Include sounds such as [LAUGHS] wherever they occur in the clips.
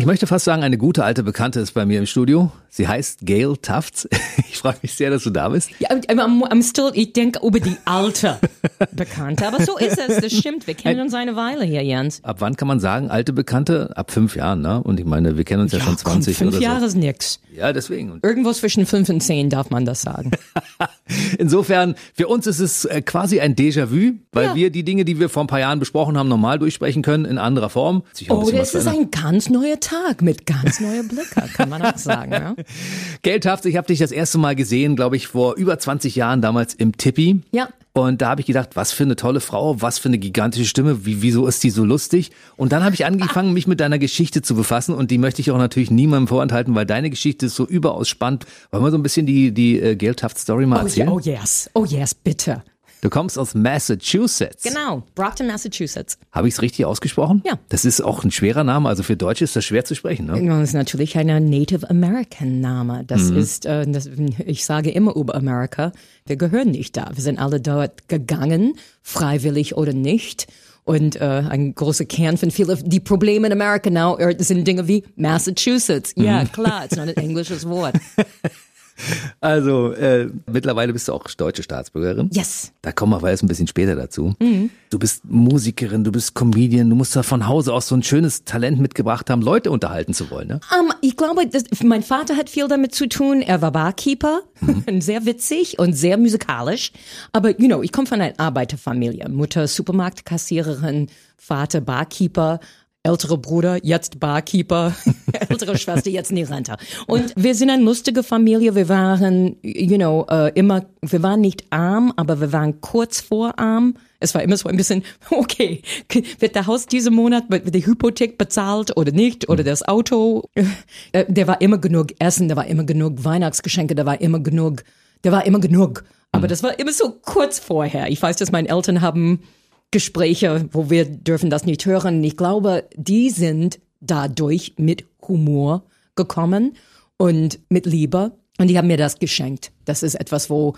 Ich möchte fast sagen, eine gute alte Bekannte ist bei mir im Studio. Sie heißt Gail Tufts. [LAUGHS] Ich freue mich sehr, dass du da bist. Ja, I'm, I'm, still, ich denke über die alte Bekannte, aber so ist es, das stimmt. Wir kennen uns eine Weile hier, Jens. Ab wann kann man sagen, alte Bekannte? Ab fünf Jahren, ne? Und ich meine, wir kennen uns ja, schon 20 komm, fünf oder Jahre so. ist nix. Ja, deswegen. [LAUGHS] Irgendwo zwischen fünf und zehn darf man das sagen. [LAUGHS] Insofern, für uns ist es äh, quasi ein Déjà-vu, weil Ja. wir die Dinge, die wir vor ein paar Jahren besprochen haben, normal durchsprechen können, in anderer Form. Oh, das ist ein ganz neuer Tag mit ganz neuer Blicke, kann man auch sagen. Ja? [LAUGHS] Tufts, ich habe dich das erste Mal gesehen, glaube ich, vor über 20 Jahren damals im Tippi. Ja. Und da habe ich gedacht, was für eine tolle Frau, was für eine gigantische Stimme, wie, wieso ist die so lustig? Und dann habe ich angefangen, mich mit deiner Geschichte zu befassen und die möchte ich auch natürlich niemandem vorenthalten, weil deine Geschichte ist so überaus spannend. Wollen wir so ein bisschen die, die äh, Gail Tuft Story mal Oh, erzählen? ja, oh yes, oh yes, bitte. Du kommst aus Massachusetts. Genau, Brockton, Massachusetts. Habe ich es richtig ausgesprochen? Ja. Das ist auch ein schwerer Name, also für Deutsche ist das schwer zu sprechen. Ne? Das ist natürlich ein Native American Name. Das ist, äh, das, ich sage immer über Amerika, wir gehören nicht da. Wir sind alle dort gegangen, freiwillig oder nicht. Und äh, ein großer Kern von vielen, die Probleme in Amerika now äh, sind Dinge wie Massachusetts. Ja, klar, it's not ein englisches Wort. [LAUGHS] Also äh, mittlerweile bist du auch deutsche Staatsbürgerin. Yes. Da kommen wir aber erst ein bisschen später dazu. Du bist Musikerin, du bist Comedian, du musst da von Hause aus so ein schönes Talent mitgebracht haben, Leute unterhalten zu wollen. Ne? Um, ich glaube, das, mein Vater hat viel damit zu tun. Er war Barkeeper, [LAUGHS] sehr witzig und sehr musikalisch. Aber, you know, ich komme von einer Arbeiterfamilie. Mutter Supermarktkassiererin, Vater Barkeeper, älterer Bruder, jetzt Barkeeper, [LAUGHS] ältere Schwester, jetzt Rente. Und wir sind eine lustige Familie. Wir waren, you know, äh, immer, wir waren nicht arm, aber wir waren kurz vor arm. Es war immer so ein bisschen, [LAUGHS] okay, wird der Haus diesen Monat, wird die Hypothek bezahlt oder nicht, oder das Auto. [LAUGHS] Äh, Der war immer genug Essen, da war immer genug Weihnachtsgeschenke, da war immer genug, da war immer genug. Aber das war immer so kurz vorher. Ich weiß, dass meine Eltern haben Gespräche, wo wir dürfen das nicht hören. Ich glaube, die sind dadurch mit Humor gekommen und mit Liebe. Und die haben mir das geschenkt. Das ist etwas, wo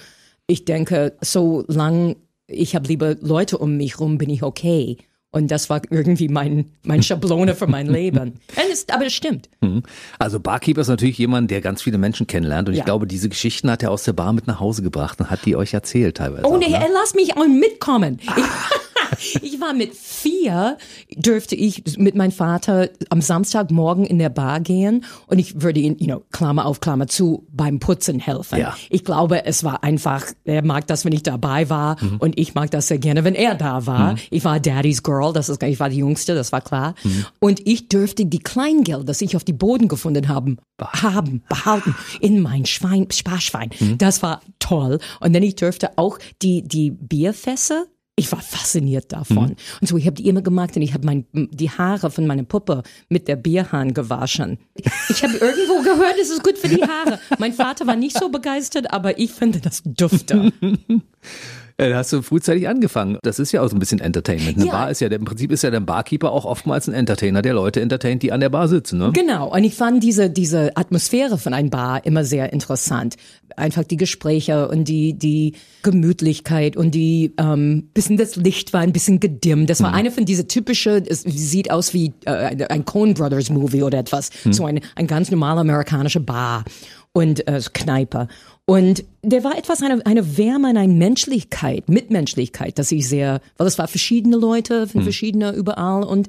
ich denke, solange ich habe liebe Leute um mich rum, bin ich okay. Und das war irgendwie mein, mein [LAUGHS] Schablone für mein Leben. Es, aber es stimmt. Mhm. Also Barkeeper ist natürlich jemand, der ganz viele Menschen kennenlernt. Und ich Ja. glaube, diese Geschichten hat er aus der Bar mit nach Hause gebracht und hat die euch erzählt teilweise. Oh nee, ne? er lass mich auch mitkommen. Ich, [LAUGHS] [LAUGHS] ich war mit vier, dürfte ich mit meinem Vater am Samstagmorgen in der Bar gehen und ich würde ihn, you know, Klammer auf Klammer zu, beim Putzen helfen. Ja. Ich glaube, es war einfach, er mag das, wenn ich dabei war und ich mag das sehr gerne, wenn er da war. Ich war Daddy's Girl, das ist, ich war die Jüngste, das war klar. Und ich dürfte die Kleingeld, das ich auf die Boden gefunden habe, haben, behalten in mein Schwein, Sparschwein. Das war toll. Und dann ich dürfte auch die, die Bierfässer ich war fasziniert davon. Und so, ich habe die immer gemacht und ich habe mein, die Haare von meiner Puppe mit der Bierhahn gewaschen. Ich habe irgendwo gehört, es ist gut für die Haare. Mein Vater war nicht so begeistert, aber ich finde das dufte. [LAUGHS] Äh, Da hast du frühzeitig angefangen. Das ist ja auch so ein bisschen Entertainment. Eine Ja. Bar ist ja, im Prinzip ist ja der Barkeeper auch oftmals ein Entertainer, der Leute entertaint, die an der Bar sitzen. Ne? Genau. Und ich fand diese, diese Atmosphäre von einem Bar immer sehr interessant. Einfach die Gespräche und die, die Gemütlichkeit und die, ähm, bisschen das Licht war ein bisschen gedimmt. Das war eine von diese typische, es sieht aus wie äh, ein Coen Brothers Movie oder etwas. So eine, ein ganz normale amerikanische Bar und äh, Kneipe. Und der war etwas eine, eine Wärme, eine Menschlichkeit, Mitmenschlichkeit, dass ich sehr, weil es war verschiedene Leute, von verschiedene überall und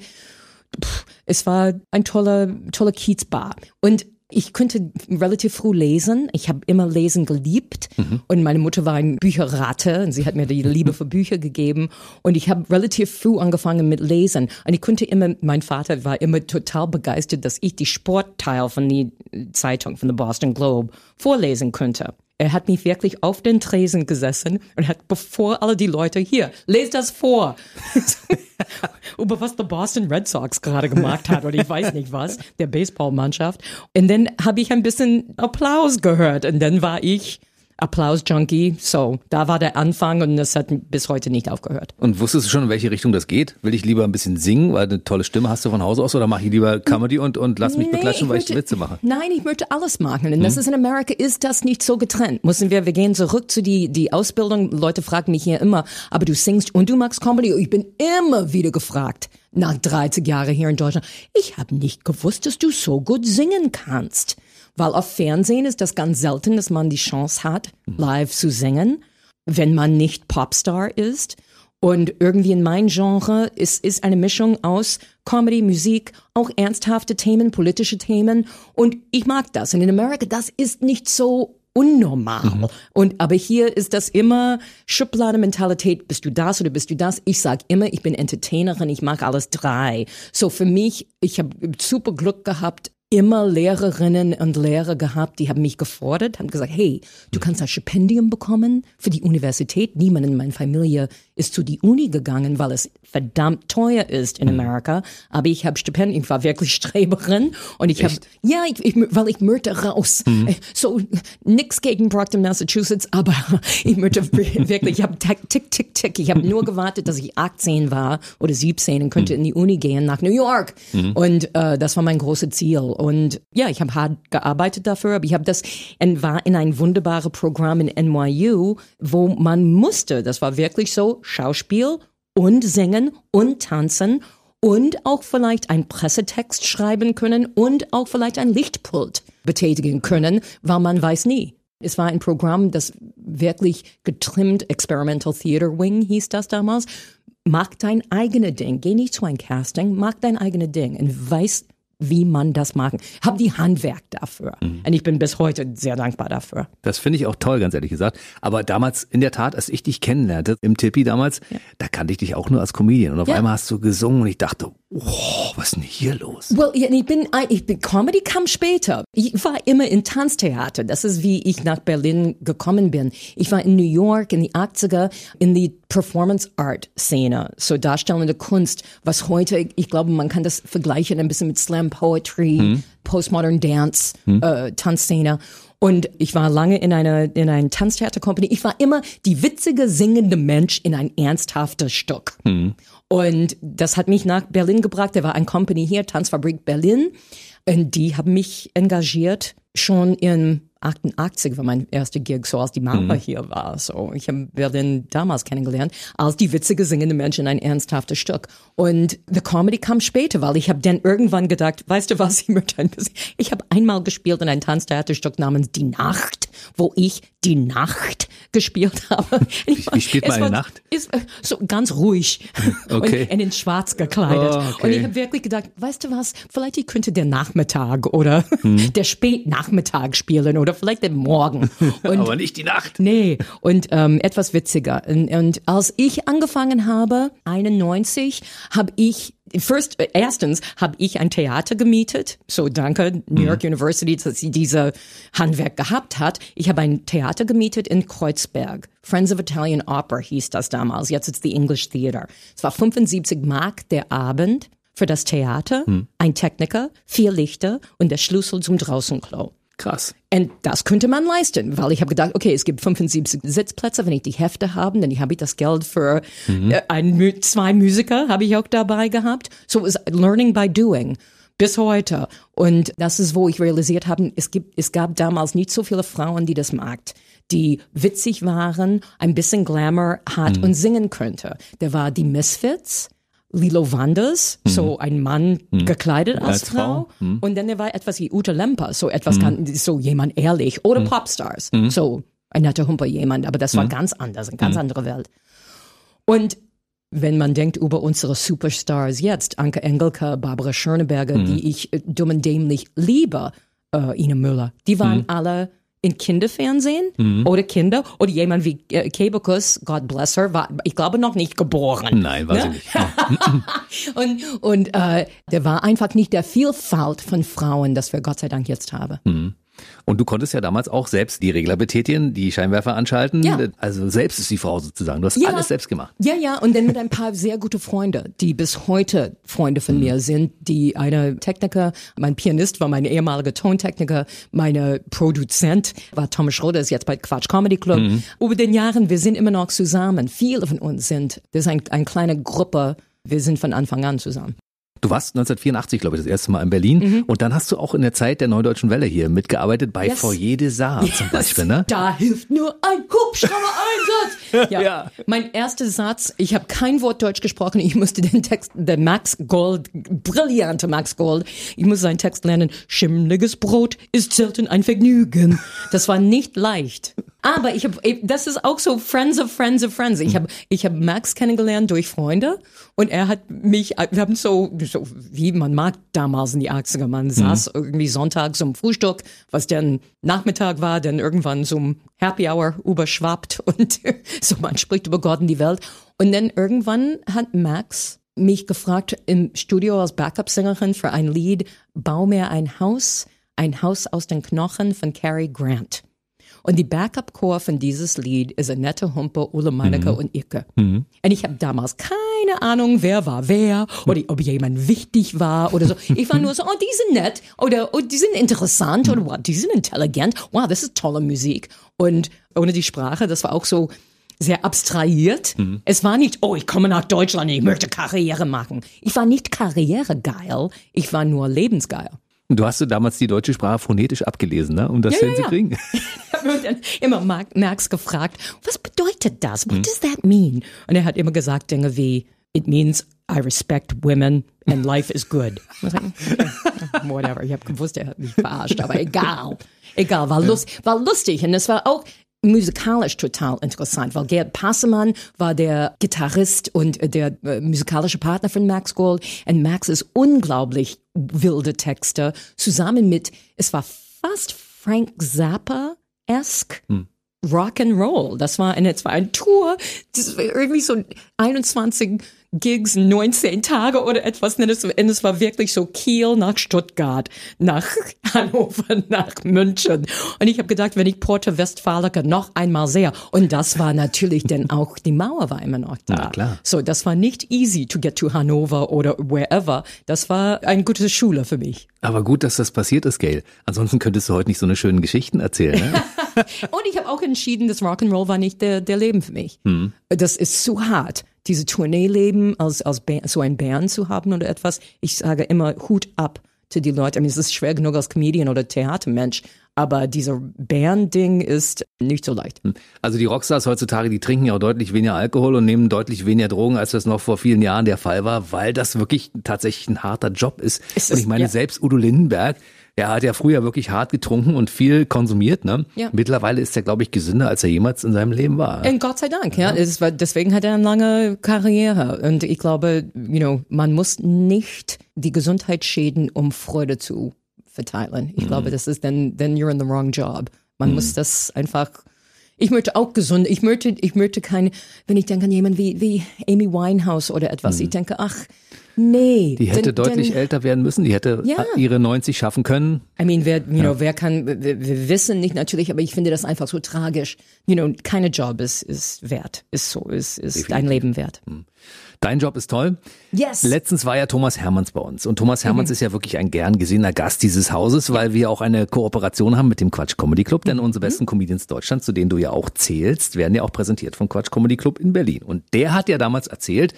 pff, es war ein toller, toller Kiezbar. Und ich konnte relativ früh lesen. Ich habe immer Lesen geliebt. Und meine Mutter war ein Bücherratte und sie hat mir die Liebe für Bücher gegeben. Und ich habe relativ früh angefangen mit Lesen. Und ich konnte immer, mein Vater war immer total begeistert, dass ich die Sportteil von der Zeitung, von der Boston Globe, vorlesen könnte. Er hat mich wirklich auf den Tresen gesessen und hat bevor alle die Leute hier, lest das vor. [LAUGHS] Über was der Boston Red Sox gerade gemacht hat oder ich weiß nicht was, der Baseballmannschaft. Und dann habe ich ein bisschen Applaus gehört und dann war ich Applaus-Junkie. So, da war der Anfang und das hat bis heute nicht aufgehört. Und wusstest du schon, in welche Richtung das geht? Will ich lieber ein bisschen singen, weil eine tolle Stimme hast du von Hause aus oder mache ich lieber Comedy und, und lass mich Nee, beklatschen, weil ich möchte- Witze mache? Nein, ich möchte alles machen. Und das ist in Amerika, ist das nicht so getrennt. Müssen wir, wir gehen zurück zu die, die Ausbildung. Leute fragen mich hier immer, aber du singst und du magst Comedy? Ich bin immer wieder gefragt, nach 30 Jahren hier in Deutschland. Ich habe nicht gewusst, dass du so gut singen kannst. Weil auf Fernsehen ist das ganz selten, dass man die Chance hat, live zu singen, wenn man nicht Popstar ist. Und irgendwie in mein Genre ist, ist eine Mischung aus Comedy, Musik, auch ernsthafte Themen, politische Themen. Und ich mag das. Und in Amerika, das ist nicht so unnormal. Und, aber hier ist das immer Schubladenmentalität. Bist du das oder bist du das? Ich sag immer, ich bin Entertainerin, ich mag alles drei. So für mich, ich habe super Glück gehabt, immer Lehrerinnen und Lehrer gehabt, die haben mich gefordert, haben gesagt, hey, du kannst ein Stipendium bekommen für die Universität. Niemand in meiner Familie ist zu die Uni gegangen, weil es verdammt teuer ist in Amerika. Aber ich habe Stipendium, ich war wirklich [LAUGHS] Streberin und ich habe, ja, ich, ich, weil ich möchte raus. Äh, So, nix gegen Brockton, Massachusetts, [LAUGHS] aber ich möchte wirklich, ich habe tick, tick, tick. Ich habe nur [LAUGHS] gewartet, dass ich 18 war oder 17 und könnte in die Uni gehen nach New York. Und äh, das war mein großes Ziel. Und ja, ich habe hart gearbeitet dafür, aber ich habe das und war in ein wunderbares Programm in NYU, wo man musste, das war wirklich so, Schauspiel und singen und tanzen und auch vielleicht einen Pressetext schreiben können und auch vielleicht ein Lichtpult betätigen können, weil man weiß nie. Es war ein Programm, das wirklich getrimmt, Experimental Theater Wing hieß das damals. Mach dein eigenes Ding. Geh nicht zu einem Casting, mach dein eigenes Ding und weiß, wie man das machen. Hab die Handwerk dafür. Und ich bin bis heute sehr dankbar dafür. Das finde ich auch toll, ganz ehrlich gesagt. Aber damals, in der Tat, als ich dich kennenlernte, im Tippi damals, da kannte ich dich auch nur als Comedian. Und auf Ja. einmal hast du gesungen und ich dachte, oh, was ist denn hier los? Well, ich bin, ich bin, Comedy kam später. Ich war immer in Tanztheater. Das ist wie ich nach Berlin gekommen bin. Ich war in New York in die 80er in die Performance Art Szene. So darstellende Kunst, was heute, ich glaube, man kann das vergleichen ein bisschen mit Slam Poetry, Postmodern Dance, äh, Tanzszene. Und ich war lange in einer, in einer Tanztheater-Company. Ich war immer die witzige, singende Mensch in ein ernsthaftes Stück. Und das hat mich nach Berlin gebracht. Da war eine Company hier, Tanzfabrik Berlin. Und die haben mich engagiert schon in 88 war mein erster Gig, so als die Mama hier war. So, ich habe Berlin damals kennengelernt, als die witzige singende Menschen ein ernsthaftes Stück. Und the Comedy kam später, weil ich habe dann irgendwann gedacht, weißt du was, ich möchte ein bisschen. Ich habe einmal gespielt in ein Tanztheaterstück namens Die Nacht, wo ich die Nacht gespielt habe. [LAUGHS] Ich wie spielt man eine Nacht? Ist äh, so ganz ruhig [LAUGHS] Okay. und in schwarz gekleidet. Oh, okay. Und ich habe wirklich gedacht, weißt du was, vielleicht ich könnte der Nachmittag oder Hm. [LAUGHS] der Spätnachmittag spielen oder vielleicht der Morgen. Und Aber nicht die Nacht. Nee, und ähm, etwas witziger. Und, und als ich angefangen habe, 91, habe ich First, erstens habe ich ein Theater gemietet. So danke New York University, dass sie diese Handwerk gehabt hat. Ich habe ein Theater gemietet in Kreuzberg. Friends of Italian Opera hieß das damals. Jetzt ist the English Theater. Es war 75 Mark der Abend für das Theater, ein Techniker, vier Lichter und der Schlüssel zum Draußenklo. Krass. Und das könnte man leisten, weil ich habe gedacht, okay, es gibt 75 Sitzplätze, wenn ich die Hefte habe, dann habe ich das Geld für äh, ein, zwei Musiker habe ich auch dabei gehabt. So it was learning by doing bis heute. Und das ist, wo ich realisiert habe, es gibt, es gab damals nicht so viele Frauen, die das mag, die witzig waren, ein bisschen Glamour hat und singen könnte. Da war die Misfits. Lilo Wanders, so ein Mann gekleidet als, Als Frau. Frau. Und dann war etwas wie Ute Lemper, so etwas ganz, so jemand ehrlich. Oder Popstars, so ein netter Humper jemand, aber das war ganz anders, eine ganz andere Welt. Und wenn man denkt über unsere Superstars jetzt, Anke Engelke, Barbara Schöneberger, die ich äh, dumm und dämlich liebe, äh, Ina Müller, die waren alle in Kinderfernsehen oder Kinder oder jemand wie äh, Kebekus, God bless her, war, ich glaube noch nicht geboren. Nein, weiß Ne? ich nicht. [LAUGHS] Und, und äh, der war einfach nicht der Vielfalt von Frauen, das wir Gott sei Dank jetzt haben. Und du konntest ja damals auch selbst die Regler betätigen, die Scheinwerfer anschalten. Ja. Also selbst ist die Frau sozusagen. Du hast Ja. alles selbst gemacht. Ja, ja, und dann mit ein paar sehr gute Freunde, die bis heute Freunde von mir sind, die eine Techniker, mein Pianist war mein ehemaliger Tontechniker, meine Produzent war Thomas Schroeder, ist jetzt bei Quatsch Comedy Club. Über den Jahren, wir sind immer noch zusammen. Viele von uns sind, das ist ein, eine kleine Gruppe, wir sind von Anfang an zusammen. Du warst 1984, glaube ich, das erste Mal in Berlin. Und dann hast du auch in der Zeit der Neudeutschen Welle hier mitgearbeitet bei Yes. Foyer des Saar zum Beispiel, ne? Da hilft nur ein Hubschrauber-Einsatz. [LAUGHS] Ja. Ja. Mein erster Satz, ich habe kein Wort Deutsch gesprochen, ich musste den Text, der Max Gold, brillante Max Gold, ich musste seinen Text lernen, schimmliges Brot ist selten ein Vergnügen. Das war nicht leicht. Aber ich habe, das ist auch so Friends of Friends of Friends. Ich habe, ich habe Max kennengelernt durch Freunde und er hat mich, wir haben so, so wie man mag damals in die 80er, man saß irgendwie sonntags zum Frühstück, was dann Nachmittag war, dann irgendwann zum Happy Hour überschwappt [LAUGHS] und so man spricht über Gott und die Welt. Und dann irgendwann hat Max mich gefragt im Studio als Backup-Sängerin für ein Lied, bau mir ein Haus, ein Haus aus den Knochen von Cary Grant. Und die Backup-Chor von dieses Lied ist Annette Humpe, Ulle Meinecke und Icke. Und ich habe damals keine Ahnung, wer war wer oder ob jemand wichtig war oder so. Ich war nur so, oh, die sind nett oder oh, die sind interessant oder wow, die sind intelligent. Wow, das ist tolle Musik. Und ohne die Sprache, das war auch so sehr abstrahiert. Es war nicht, oh, ich komme nach Deutschland, ich möchte Karriere machen. Ich war nicht karrieregeil, ich war nur lebensgeil. Du hast du damals die deutsche Sprache phonetisch abgelesen, ne? Um das Ja, ja, ja. hinzukriegen. [LAUGHS] Ich habe dann immer Mark- Max gefragt, was bedeutet das? What does that mean? Und er hat immer gesagt Dinge wie, it means I respect women and life is good. [LAUGHS] Whatever. Ich habe gewusst, er hat mich verarscht, aber egal. Egal, war, lust, war lustig und es war auch musikalisch total interessant, weil Gerd Passemann war der Gitarrist und äh, der äh, musikalische Partner von Max Gold und Max ist unglaublich wilde Texte zusammen mit, es war fast Frank Zappa-esque. Rock and Roll. Das war eine, es war ein Tour. Das war irgendwie so 21 Gigs, 19 Tage oder etwas. Und es, war wirklich so Kiel nach Stuttgart, nach [LAUGHS] Hannover, nach München. Und ich habe gedacht, wenn ich Porto Westfalica noch einmal sehe. Und das war natürlich dann auch, die Mauer war immer noch da. Na klar. So, das war nicht easy to get to Hannover oder wherever. Das war eine gute Schule für mich. Aber gut, dass das passiert ist, Gail. Ansonsten könntest du heute nicht so eine schönen Geschichten erzählen, ne? [LAUGHS] Und ich habe auch entschieden, dass Rock'n'Roll war nicht der, der Leben für mich. Das ist zu hart, diese Tourneeleben als, als Band, so ein Band zu haben oder etwas. Ich sage immer Hut ab zu die Leute. I mean, es ist schwer genug als Comedian oder Theatermensch, aber dieser Band-Ding ist nicht so leicht. Also die Rockstars heutzutage, die trinken ja auch deutlich weniger Alkohol und nehmen deutlich weniger Drogen, als das noch vor vielen Jahren der Fall war, weil das wirklich tatsächlich ein harter Job ist. Es und ist- ich meine, ja. selbst Udo Lindenberg, er hat ja früher wirklich hart getrunken und viel konsumiert. Ne? Ja. Mittlerweile ist er, glaube ich, gesünder, als er jemals in seinem Leben war. Und Gott sei Dank, ja. War, deswegen hat er eine lange Karriere. Und ich glaube, you know, man muss nicht die Gesundheit schäden, um Freude zu verteilen. Ich glaube, das ist then, then you're in the wrong job. Man muss das einfach, ich möchte auch gesund, ich möchte, ich möchte kein, wenn ich denke an jemanden wie, wie Amy Winehouse oder etwas, ich denke, ach, nee. Die hätte denn- deutlich denn- älter werden müssen, die hätte Ja. ihre 90 schaffen können. I mean, wer, you know, wer kann, wir, wir wissen nicht natürlich, aber ich finde das einfach so tragisch. You know, keine Job ist, ist wert, ist so, ist, ist ein Leben wert. Dein Job ist toll. Yes. Letztens war ja Thomas Hermanns bei uns. Und Thomas Hermanns ist ja wirklich ein gern gesehener Gast dieses Hauses, weil wir auch eine Kooperation haben mit dem Quatsch Comedy Club. Denn unsere besten Comedians Deutschlands, zu denen du ja auch zählst, werden ja auch präsentiert vom Quatsch Comedy Club in Berlin. Und der hat ja damals erzählt,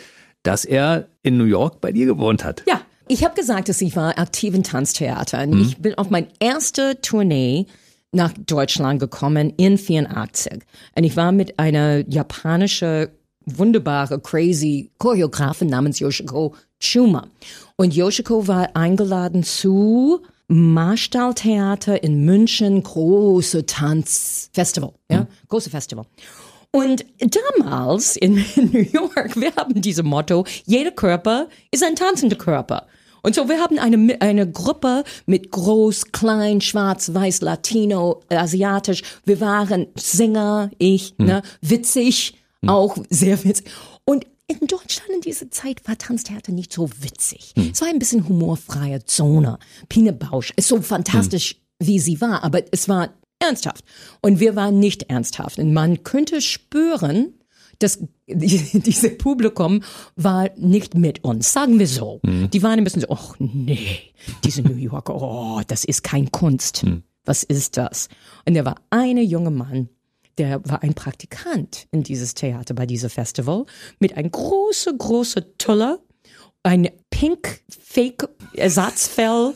dass er in New York bei dir gewohnt hat. Ja, ich habe gesagt, dass ich war aktiv im Tanztheater. Und Ich bin auf meine erste Tournee nach Deutschland gekommen in 84. Und ich war mit einer japanischen wunderbare, crazy Choreografin namens Yoshiko Chuma. Und Yoshiko war eingeladen zu Marstalltheater in München, große Tanzfestival, ja, große Festival. Und damals in [LAUGHS] New York, wir haben dieses Motto, jeder Körper ist ein tanzender Körper. Und so, wir haben eine, eine Gruppe mit groß, klein, schwarz, weiß, Latino, asiatisch. Wir waren Sänger, ich, ne, witzig, auch sehr witzig. Und in Deutschland in dieser Zeit war Tanztheater nicht so witzig. Es war ein bisschen humorfreie Zone. Pine Bausch ist so fantastisch wie sie war, aber es war ernsthaft. Und wir waren nicht ernsthaft. Und man könnte spüren, dass [LAUGHS] dieses Publikum war nicht mit uns, sagen wir so. Mhm. Die waren ein bisschen so, ach nee, diese New Yorker, oh, das ist kein Kunst. Mhm. Was ist das? Und der war eine junge Mann, der war ein Praktikant in dieses Theater bei diesem Festival mit ein große, große Tuller ein pink Fake Ersatzfell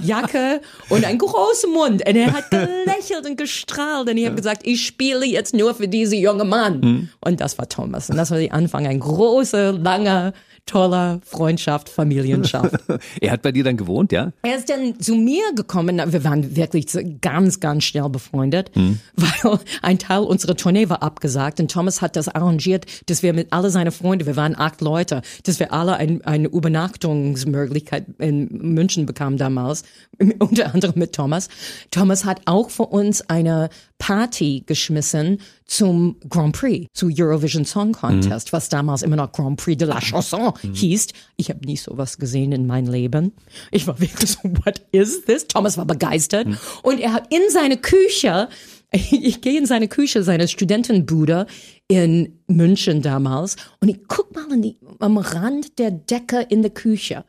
Jacke und ein großer Mund und er hat gelächelt und gestrahlt und ich habe gesagt, ich spiele jetzt nur für diese junge Mann mhm. und das war Thomas und das war der Anfang ein großer langer toller Freundschaft, Familienschaft. [LAUGHS] er hat bei dir dann gewohnt, ja? Er ist dann zu mir gekommen. Wir waren wirklich ganz, ganz schnell befreundet, hm. weil ein Teil unserer Tournee war abgesagt und Thomas hat das arrangiert, dass wir mit alle seine Freunde, wir waren acht Leute, dass wir alle ein, eine Übernachtungsmöglichkeit in München bekamen damals, [LAUGHS] unter anderem mit Thomas. Thomas hat auch für uns eine Party geschmissen zum Grand Prix, zu Eurovision Song Contest, mhm. was damals immer noch Grand Prix de la Chanson mhm. hieß. Ich habe nie sowas gesehen in meinem Leben. Ich war [LAUGHS] wirklich so, what is this? Thomas war begeistert. Mhm. Und er hat in seine Küche, [LAUGHS] ich gehe in seine Küche, seine Studentenbude in München damals und ich guck mal die, am Rand der Decke in der Küche.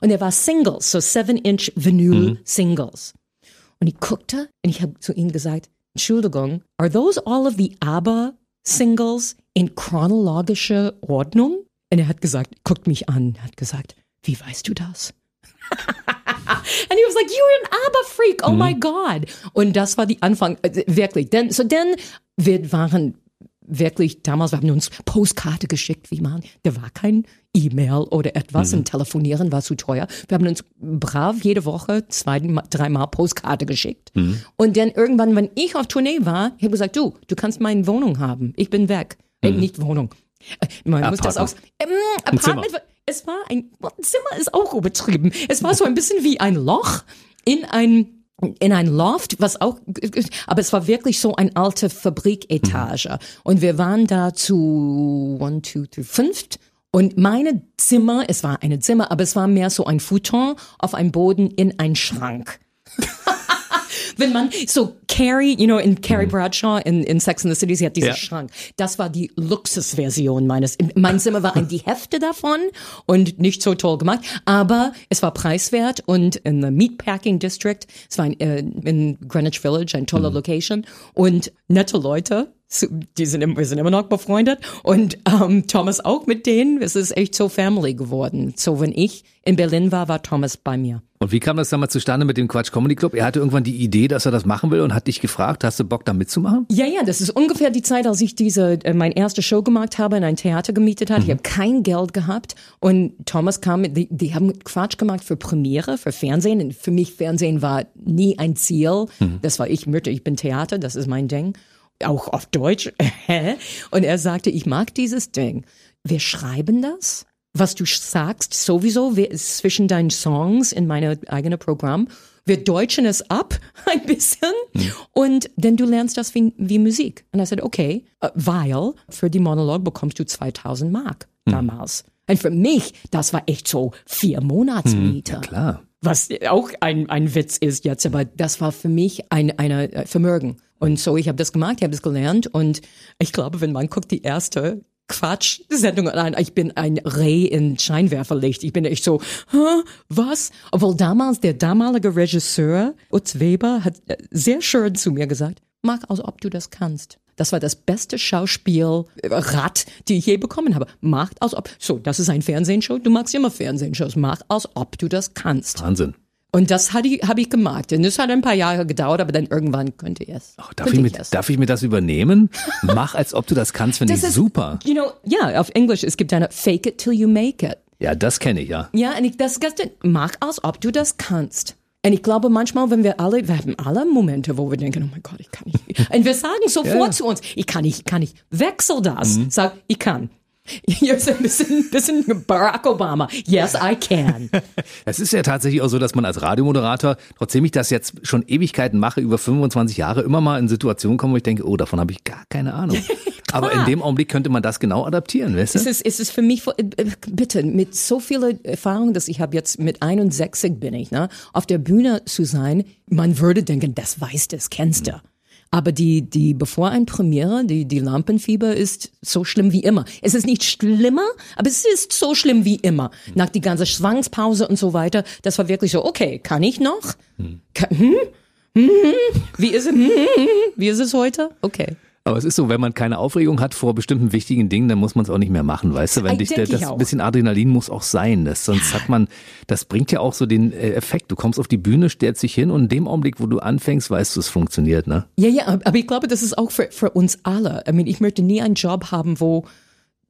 Und er war Singles, so seven inch Vinyl mhm. Singles. Und ich guckte und ich habe zu ihm gesagt, Entschuldigung, are those all of the ABBA Singles in chronologischer Ordnung? Und er hat gesagt, guckt mich an, hat gesagt, wie weißt du das? [LAUGHS] [LAUGHS] And he was like, you're an ABBA freak, oh mhm. my God. Und das war die Anfang, äh, wirklich. Denn, so denn wir waren wirklich damals, wir haben uns Postkarte geschickt, wie man, da war kein E-Mail oder etwas mhm. und telefonieren war zu teuer. Wir haben uns brav jede Woche zwei, dreimal Postkarte geschickt. Mhm. Und dann irgendwann, wenn ich auf Tournee war, ich habe gesagt, du, du kannst meine Wohnung haben. Ich bin weg. Äh, mhm. Äh, nicht Wohnung. Man Apartment. muss das auch, ähm, Apartment, es war ein, Zimmer ist auch übertrieben. Es war so ein bisschen wie ein Loch in ein in ein Loft, was auch, aber es war wirklich so eine alte Fabriketage. Mhm. Und wir waren da zu one, two, three, fünft. Und meine Zimmer, es war ein Zimmer, aber es war mehr so ein Futon auf einem Boden in ein Schrank. [LAUGHS] wenn man so Carrie, you know, in Carrie mhm. Bradshaw in, in Sex and the City, sie hat diesen ja. Schrank. Das war die Luxusversion meines. Mein Zimmer war die Hälfte davon und nicht so toll gemacht, aber es war preiswert und in the Meatpacking District, es war ein, äh, in Greenwich Village, ein toller mhm. Location und nette Leute die sind, wir sind immer noch befreundet und ähm, Thomas auch mit denen. Es ist echt so Family geworden. So, wenn ich in Berlin war, war Thomas bei mir. Und wie kam das dann mal zustande mit dem Quatsch Comedy Club? Er hatte irgendwann die Idee, dass er das machen will und hat dich gefragt, hast du Bock da mitzumachen? Ja, ja, das ist ungefähr die Zeit, als ich diese, äh, mein erste Show gemacht habe, in ein Theater gemietet habe. Mhm. Ich habe kein Geld gehabt und Thomas kam mit, die, die haben Quatsch gemacht für Premiere, für Fernsehen. Und für mich Fernsehen war nie ein Ziel. Mhm. Das war ich, ich bin Theater, das ist mein Ding auch auf Deutsch. [LAUGHS] und er sagte, ich mag dieses Ding. Wir schreiben das, was du sagst, sowieso zwischen deinen Songs in meinem eigenen Programm. Wir deutschen es ab [LAUGHS] ein bisschen hm. und denn du lernst das wie, wie Musik. Und er sagte, okay, äh, weil für die Monolog bekommst du 2000 Mark hm. damals. Und für mich, das war echt so vier Monatsmiete. Hm, ja, klar was auch ein, ein Witz ist jetzt, aber das war für mich ein eine äh, Vermögen. Und so, ich habe das gemacht, ich habe das gelernt und ich glaube, wenn man guckt, die erste Quatsch-Sendung an, ich bin ein Reh in Scheinwerferlicht. Ich bin echt so, Hä, was? Obwohl damals der damalige Regisseur Utz Weber hat äh, sehr schön zu mir gesagt, mach, als ob du das kannst. Das war das beste Schauspielrad, die ich je bekommen habe. Mach, als ob, so, das ist ein Fernsehshow, du magst immer Fernsehshows, mach, als ob du das kannst. Wahnsinn. Und das habe ich, ich gemacht. Und das hat ein paar Jahre gedauert, aber dann irgendwann könnte ich es. Oh, darf, ich, mir, es. darf ich mir das übernehmen? Mach, als ob du das kannst, finde ich ist, super. You know, ja, auf Englisch, es gibt eine Fake it till you make it. Ja, das kenne ich, ja. Ja, und ich, das, das, mach, als ob du das kannst. Und ich glaube manchmal, wenn wir alle, wir haben alle Momente, wo wir denken, oh mein Gott, ich kann nicht. [LAUGHS] Und wir sagen sofort ja. zu uns, ich kann nicht, ich kann nicht. Wechsel das. Mhm. Sag, ich kann. Jetzt ein bisschen, bisschen Barack Obama. Yes, I can. [LAUGHS] Es ist ja tatsächlich auch so, dass man als Radiomoderator, trotzdem ich das jetzt schon Ewigkeiten mache, über 25 Jahre, immer mal in Situationen komme, wo ich denke, oh, davon habe ich gar keine Ahnung. [LAUGHS] Aber in dem Augenblick könnte man das genau adaptieren, weißt du? Es ist, es ist für mich, äh, bitte, mit so viel Erfahrung, dass ich habe jetzt mit 61 bin ich, ne, auf der Bühne zu sein, man würde denken, das weißt du, das kennst du. Mhm. Aber die, die, bevor ein Premiere, die, die Lampenfieber ist so schlimm wie immer. Es ist nicht schlimmer, aber es ist so schlimm wie immer. Nach die ganze Zwangspause und so weiter, das war wirklich so, okay, kann ich noch? Hm? hm? hm? Wie ist es, hm? wie ist es heute? Okay. Aber es ist so, wenn man keine Aufregung hat vor bestimmten wichtigen Dingen, dann muss man es auch nicht mehr machen, weißt du? Wenn dich der, das bisschen Adrenalin muss auch sein, das, sonst hat man, das bringt ja auch so den äh, Effekt. Du kommst auf die Bühne, stellst dich hin und in dem Augenblick, wo du anfängst, weißt du, es funktioniert, ne? Ja, ja, aber ich glaube, das ist auch für, für uns alle. I mean, ich möchte nie einen Job haben, wo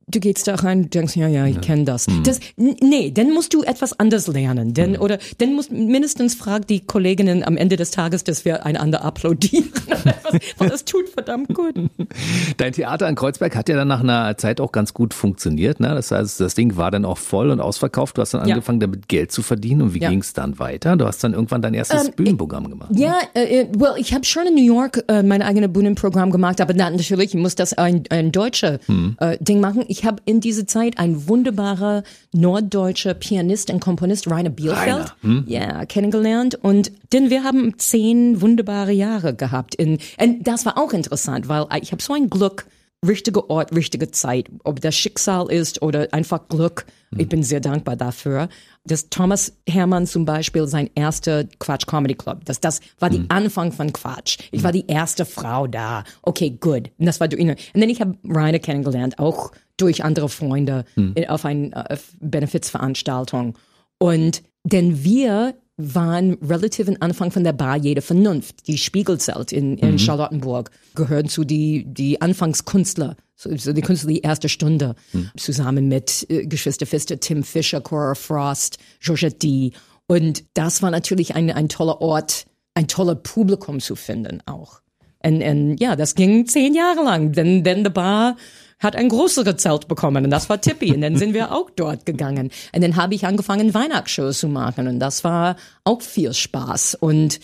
du gehst da rein, denkst, ja, ja, ich ja. kenne das. Hm. das. Nee, dann musst du etwas anders lernen. Denn, hm. Oder dann musst mindestens frag die Kolleginnen am Ende des Tages, dass wir einander applaudieren. [LAUGHS] weil das tut verdammt gut. [LAUGHS] Dein Theater in Kreuzberg hat ja dann nach einer Zeit auch ganz gut funktioniert. Ne? Das heißt, das Ding war dann auch voll und ausverkauft. Du hast dann angefangen, ja. damit Geld zu verdienen. Und wie ja. ging es dann weiter? Du hast dann irgendwann dein erstes ähm, Bühnenprogramm gemacht. Ja, ne? äh, well, ich habe schon in New York äh, mein eigenes Bühnenprogramm gemacht, aber natürlich muss das ein, ein deutscher hm. äh, Ding machen ich habe in dieser Zeit ein wunderbarer norddeutscher Pianist und Komponist, Rainer Bielfeld, hm? ja, kennengelernt. Und denn wir haben zehn wunderbare Jahre gehabt. In, und das war auch interessant, weil ich habe so ein Glück, richtiger Ort, richtige Zeit. Ob das Schicksal ist oder einfach Glück. Ich bin sehr dankbar dafür. Dass Thomas Hermann zum Beispiel sein erster Quatsch Comedy Club, das, das war die mhm. Anfang von Quatsch. Ich war die erste Frau da. Okay, good. Und das war du. Und dann ich habe Rainer kennengelernt, auch durch andere Freunde mhm. auf eine Benefizveranstaltung. Und denn wir waren relativ am Anfang von der Bar jede Vernunft. Die Spiegelzelt in, in mhm. Charlottenburg gehören zu die, die Anfangskünstler, so, die Künstler die erste Stunde, mhm. zusammen mit äh, Geschwister Pfister, Tim Fischer, Cora Frost, Georgette D. Und das war natürlich ein, ein toller Ort, ein toller Publikum zu finden auch. Und, und ja, das ging zehn Jahre lang, denn, denn die Bar hat ein größeres Zelt bekommen und das war Tippi und dann sind wir auch dort gegangen und dann habe ich angefangen Weihnachtsshows zu machen und das war auch viel Spaß und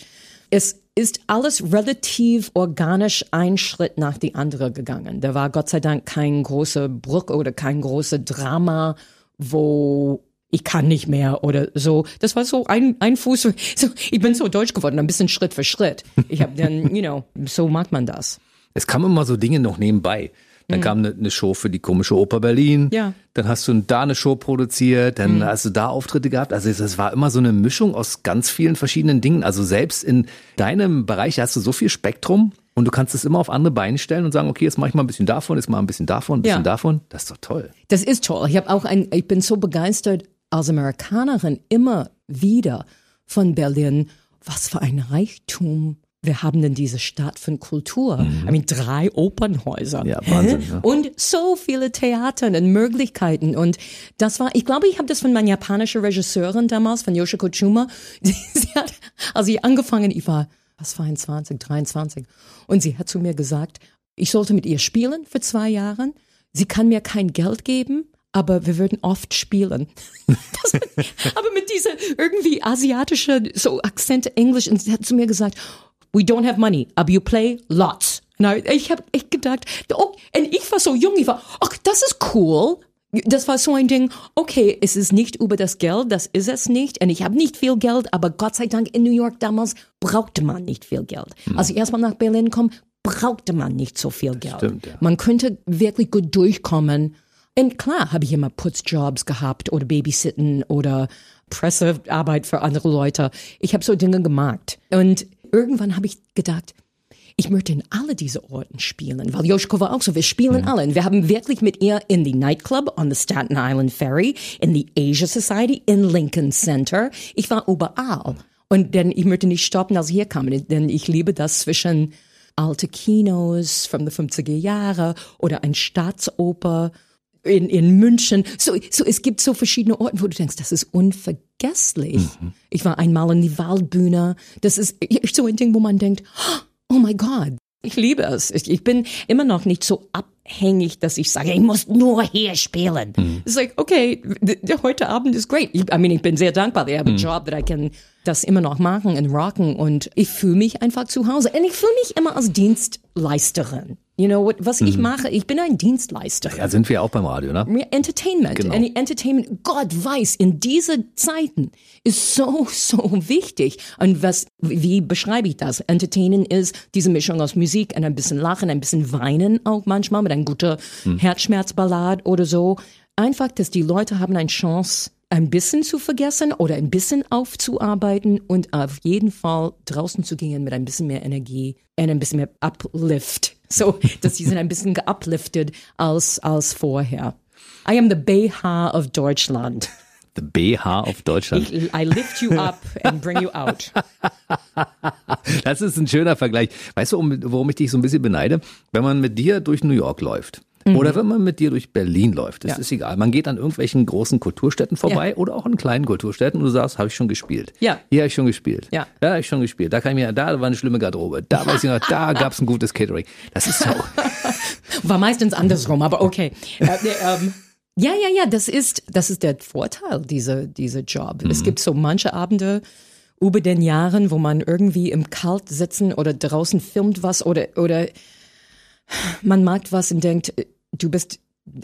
es ist alles relativ organisch ein Schritt nach die andere gegangen. Da war Gott sei Dank kein großer Bruch oder kein großer Drama, wo ich kann nicht mehr oder so. Das war so ein, ein Fuß. So, ich bin so deutsch geworden, ein bisschen Schritt für Schritt. Ich habe dann, you know, so macht man das. Es kamen immer so Dinge noch nebenbei. Dann mhm. kam eine, eine, Show für die komische Oper Berlin. Ja. Dann hast du da eine Show produziert, dann mhm. hast du da Auftritte gehabt. Also es war immer so eine Mischung aus ganz vielen verschiedenen Dingen. Also selbst in deinem Bereich hast du so viel Spektrum und du kannst es immer auf andere Beine stellen und sagen, okay, jetzt mache ich mal ein bisschen davon, jetzt mal ein bisschen davon, ein bisschen ja. davon. Das ist doch toll. Das ist toll. Ich habe auch ein, ich bin so begeistert als Amerikanerin immer wieder von Berlin. Was für ein Reichtum wir haben denn diese Stadt von Kultur. Mhm. I mean, drei Opernhäuser. Ja, Wahnsinn. Ja. Und so viele Theater und Möglichkeiten. Und das war, ich glaube, ich habe das von meiner japanischen Regisseurin damals, von Yoshiko Chuma. [LAUGHS] Sie, hat, als ich angefangen, ich war, was war 22, 23. Und sie hat zu mir gesagt, ich sollte mit ihr spielen für zwei Jahre. Sie kann mir kein Geld geben, aber wir würden oft spielen. [LAUGHS] Aber mit dieser irgendwie asiatische so Akzente Englisch und sie hat zu mir gesagt, we don't have money, aber you play lots. Na, ich habe echt gedacht, oh, und ich war so jung, ich war, ach, das ist cool. Das war so ein Ding, okay, es ist nicht über das Geld, das ist es nicht. Und ich habe nicht viel Geld, aber Gott sei Dank in New York damals brauchte man nicht viel Geld. Hm. Als ich erstmal nach Berlin kam, brauchte man nicht so viel Geld. Stimmt, ja. Man könnte wirklich gut durchkommen. Und klar habe ich immer Putzjobs gehabt oder Babysitten oder Pressearbeit für andere Leute. Ich habe so Dinge gemacht. Und irgendwann habe ich gedacht, ich möchte in alle diese Orten spielen, weil Joschko war auch so, wir spielen mhm. alle. Und wir haben wirklich mit ihr in die Nightclub on the Staten Island Ferry, in die Asia Society, in Lincoln Center. Ich war überall. Und denn ich möchte nicht stoppen, als ich hier kam, denn ich liebe das zwischen alte Kinos von den 50er Jahre oder ein Staatsoper in, in München. So, so, es gibt so verschiedene Orte, wo du denkst, das ist unvergesslich. Mhm. Ich war einmal in die Waldbühne. Das ist so ein Ding, wo man denkt, oh my God, Ich liebe es. Ich, ich bin immer noch nicht so abhängig, dass ich sage, ich muss nur hier spielen. Mhm. It's like, okay, heute Abend ist great. Ich, I mean, ich bin sehr dankbar. I have Mhm. a job that I can das immer noch machen und rocken und ich fühle mich einfach zu Hause. Und ich fühle mich immer als Dienstleisterin. You know, what, was ich mache, ich bin ein Dienstleister. Mhm. Ja, sind wir auch beim Radio, ne? Entertainment. Genau. Entertainment, Gott weiß, in diese Zeiten ist so, [LAUGHS] so wichtig. Und was, wie beschreibe ich das? Entertainen ist diese Mischung aus Musik und ein bisschen Lachen, ein bisschen Weinen auch manchmal mit einem guten Herzschmerzballad oder so. Einfach, dass die Leute haben eine Chance, ein bisschen zu vergessen oder ein bisschen aufzuarbeiten und auf jeden Fall draußen zu gehen mit ein bisschen mehr Energie und ein bisschen mehr Uplift. [LAUGHS] So, dass sie sind ein bisschen geupliftet als, als vorher. I am the BH of Deutschland. [LAUGHS] The BH auf Deutschland. Ich, I lift you up and bring you out. [LAUGHS] Das ist ein schöner Vergleich. Weißt du, um, worum ich dich so ein bisschen beneide? Wenn man mit dir durch New York läuft. Oder wenn man mit dir durch Berlin läuft, das Mhm. Ja. ist egal. Man geht an irgendwelchen großen Kulturstätten vorbei Ja. oder auch an kleinen Kulturstätten und du sagst, habe ich schon gespielt. Ja. Hier habe ich schon gespielt. Ja. Da habe ich schon gespielt. Da kann ich mir, da war eine schlimme Garderobe. Da weiß ich noch, da [LAUGHS] gab es ein gutes Catering. Das ist so. [LAUGHS] War meistens andersrum, aber okay. Äh, ähm, ja, ja, ja, das ist, das ist der Vorteil dieser, dieser Job. Es gibt so manche Abende über den Jahren, wo man irgendwie im Kalt sitzen oder draußen filmt was oder, oder man mag was und denkt, äh, du bist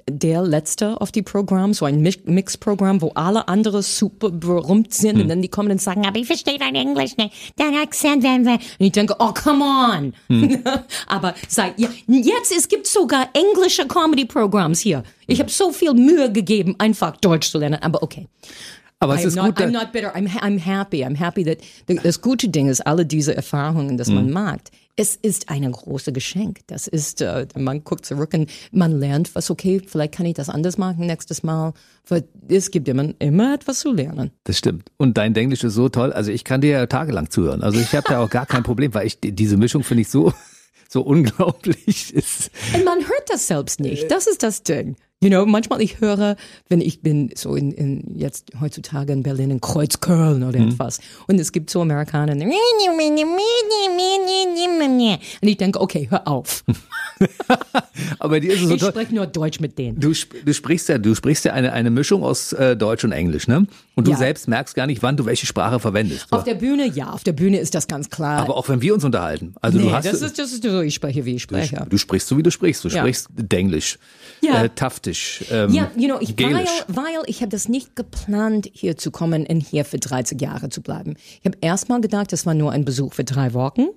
der Letzte auf die Programm, so ein Mix- Mix-Programm, wo alle anderen super berühmt sind und dann die kommen und sagen, aber ich verstehe dein Englisch nicht, dein Akzent, wenn wir. Und ich denke, oh, come on. [LAUGHS] aber seit, ja, jetzt, es gibt sogar englische Comedy-Programms hier. Ich habe so viel Mühe gegeben, einfach Deutsch zu lernen, aber okay. Aber es I'm ist not, gut, I'm not bitter. I'm, I'm happy. I'm happy that das gute Ding ist, alle diese Erfahrungen, das Mhm. man mag. Es ist ein großes Geschenk. Das ist, äh, man guckt zurück und man lernt, was okay, vielleicht kann ich das anders machen nächstes Mal. Weil es gibt immer, immer etwas zu lernen. Das stimmt. Und dein Englisch ist so toll. Also ich kann dir ja tagelang zuhören. Also ich habe da auch gar kein Problem, weil ich diese Mischung finde ich so [LAUGHS] so unglaublich ist. Und man hört das selbst nicht. Das ist das Ding. You know, manchmal ich höre, wenn ich bin so in, in jetzt heutzutage in Berlin in Kreuzköln oder Mhm. etwas und es gibt so Amerikaner und ich denke, okay, hör auf. Aber dir ist so Ich spreche nur Deutsch mit denen. Du, du sprichst ja, du sprichst ja eine, eine Mischung aus äh, Deutsch und Englisch, ne? Und du Ja. selbst merkst gar nicht, wann du welche Sprache verwendest. Auf der Bühne, ja, auf der Bühne ist das ganz klar. Aber auch wenn wir uns unterhalten. Also nee, du hast das ist, das ist so, ich spreche, wie ich spreche. du sprichst so wie du sprichst. Du Ja. sprichst Denglisch, Ja. äh, Taftisch, ähm, Ja, you know, ich, weil, weil ich habe das nicht geplant, hier zu kommen und hier für 30 Jahre zu bleiben. Ich habe erstmal gedacht, das war nur ein Besuch für drei Wochen.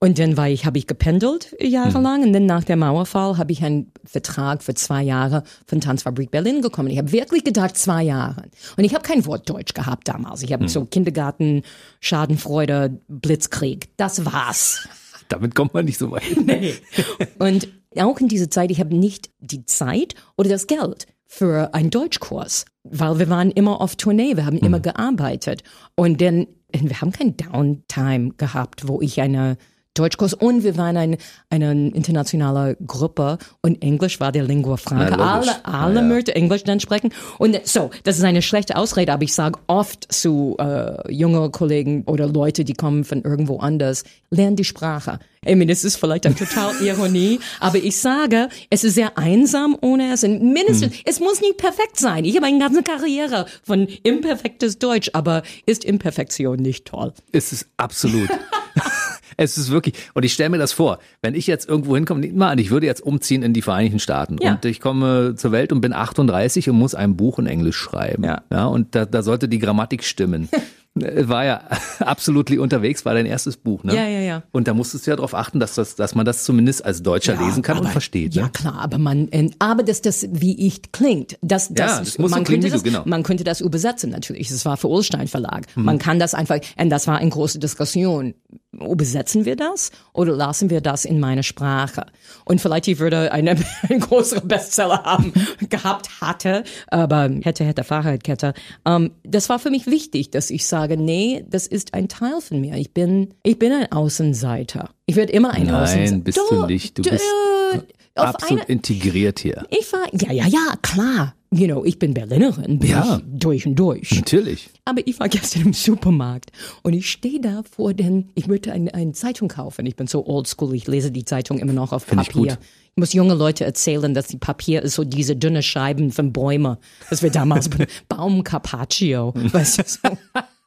Und dann war ich, habe ich gependelt jahrelang und dann nach dem Mauerfall habe ich einen Vertrag für zwei Jahre von Tanzfabrik Berlin bekommen. Ich habe wirklich gedacht, zwei Jahre. Und ich habe kein Wort Deutsch gehabt damals. Ich habe so Kindergarten, Schadenfreude, Blitzkrieg. Das war's. Damit kommt man nicht so weit. [LAUGHS] Und auch in dieser Zeit, ich habe nicht die Zeit oder das Geld für einen Deutschkurs, weil wir waren immer auf Tournee, wir haben immer gearbeitet. Und dann, wir haben kein Downtime gehabt, wo ich eine Deutschkurs und wir waren ein, eine internationale Gruppe und Englisch war der Lingua Franca. Logisch. alle alle Ja, ja. möchten Englisch dann sprechen. Und so, das ist eine schlechte Ausrede, aber ich sage oft zu äh, junge Kollegen oder Leute, die kommen von irgendwo anders, lernen die Sprache. Ich meine, es ist vielleicht eine total [LAUGHS] Ironie, aber ich sage, es ist sehr einsam ohne es. Und mindestens, Hm. es muss nicht perfekt sein. Ich habe eine ganze Karriere von imperfektes Deutsch, aber ist Imperfektion nicht toll? Es ist absolut. [LAUGHS] es ist wirklich, und ich stelle mir das vor, wenn ich jetzt irgendwo hinkomme, mal an, ich würde jetzt umziehen in die Vereinigten Staaten Ja. und ich komme zur Welt und bin 38 und muss ein Buch in Englisch schreiben. Ja. ja und da, da sollte die Grammatik stimmen. [LAUGHS] Äh, War ja [LAUGHS] absolut unterwegs, war dein erstes Buch, ne? Ja, ja, ja. Und da musstest du ja darauf achten, dass, das, dass man das zumindest als Deutscher lesen kann und aber- versteht. Ja, Ne? klar, aber man, äh, aber dass das wie ich klingt, das, das, Ja, das muss so man klingen könnte das, du, genau. man könnte das übersetzen natürlich. Das war für Ulstein Verlag. Mhm. Man kann das einfach, und das war eine große Diskussion. Übersetzen wir das oder lassen wir das in meine Sprache? Und vielleicht ich würde eine, [LAUGHS] einen größeren Bestseller haben [LAUGHS] gehabt hatte, aber hätte, hätte, Fahrradkette. Ähm, das war für mich wichtig, dass ich sage, nee, das ist ein Teil von mir. Ich bin, ich bin ein Außenseiter. Ich werde immer ein Außenseiter. Nein, bist du nicht. Du bist auf absolut eine, integriert hier. ich war, ja, ja, ja, klar. you know, ich bin Berlinerin, bin Ja. ich durch und durch. Natürlich. Aber ich war gestern im Supermarkt und ich stehe da vor den, ich möchte eine, eine Zeitung kaufen. Ich bin so oldschool, ich lese die Zeitung immer noch auf Find ich Papier. gut. Ich muss junge Leute erzählen, dass die Papier ist so diese dünne Scheiben von Bäumen, das wir damals [LAUGHS] Baum Carpaccio, weißt du so.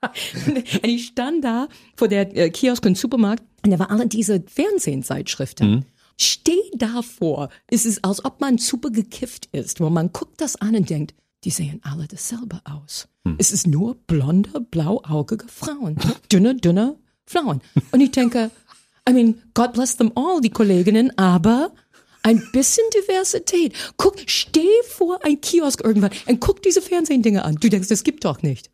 [LAUGHS] Und ich stand da vor der äh, Kiosk und Supermarkt und da waren alle diese Fernsehzeitschriften. Steh davor. Es ist, als ob man super gekifft ist, wo man guckt das an und denkt, die sehen alle dasselbe aus. Es ist nur blonde, blauaugige Frauen. Dünne, dünne Frauen. Und ich denke, I mean, God bless them all, die Kolleginnen, aber ein bisschen Diversität. Guck, steh vor ein Kiosk irgendwann und guck diese Fernsehdinge an. Du denkst, das gibt doch nicht.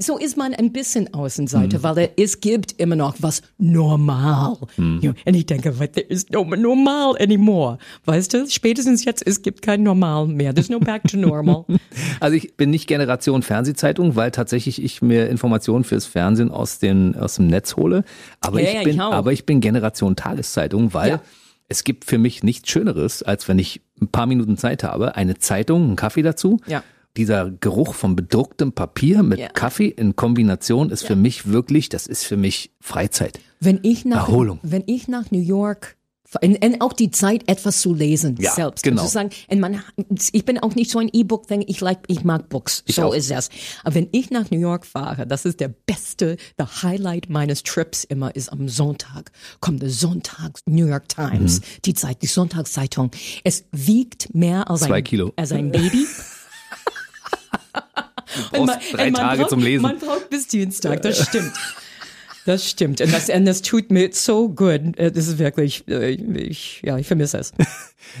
So ist man ein bisschen Außenseiter, weil es gibt immer noch was normal. Ja, und ich denke, there is no normal anymore. Weißt du, spätestens jetzt, es gibt kein Normal mehr. There's no back to normal. [LAUGHS] Also ich bin nicht Generation Fernsehzeitung, weil tatsächlich ich mir Informationen fürs Fernsehen aus, den, aus dem Netz hole. Aber, Ja, ich bin, ich aber ich bin Generation Tageszeitung, weil Ja. es gibt für mich nichts Schöneres, als wenn ich ein paar Minuten Zeit habe, eine Zeitung, einen Kaffee dazu. Ja. Dieser Geruch von bedrucktem Papier mit Ja. Kaffee in Kombination ist für mich wirklich, das ist für mich Freizeit. Wenn ich nach, Erholung. wenn ich nach New York und, auch die Zeit, etwas zu lesen Ja, selbst. genau. Und zu sagen, und man, ich bin auch nicht so ein E-Book-Thing, ich like, ich mag Books. Ich so auch. ist es. Aber wenn ich nach New York fahre, das ist der beste, der Highlight meines Trips immer ist am Sonntag. Kommt der Sonntags New York Times, Mhm. die Zeit, die Sonntagszeitung. Es wiegt mehr als Zwei ein, Kilo. als ein Baby. [LAUGHS] Brauchst drei Tage braucht, zum Lesen. Man braucht bis Dienstag, das stimmt. Das stimmt. Und das, und das tut mir so gut. Äh, Das ist wirklich, äh, ich, ja, ich vermisse es.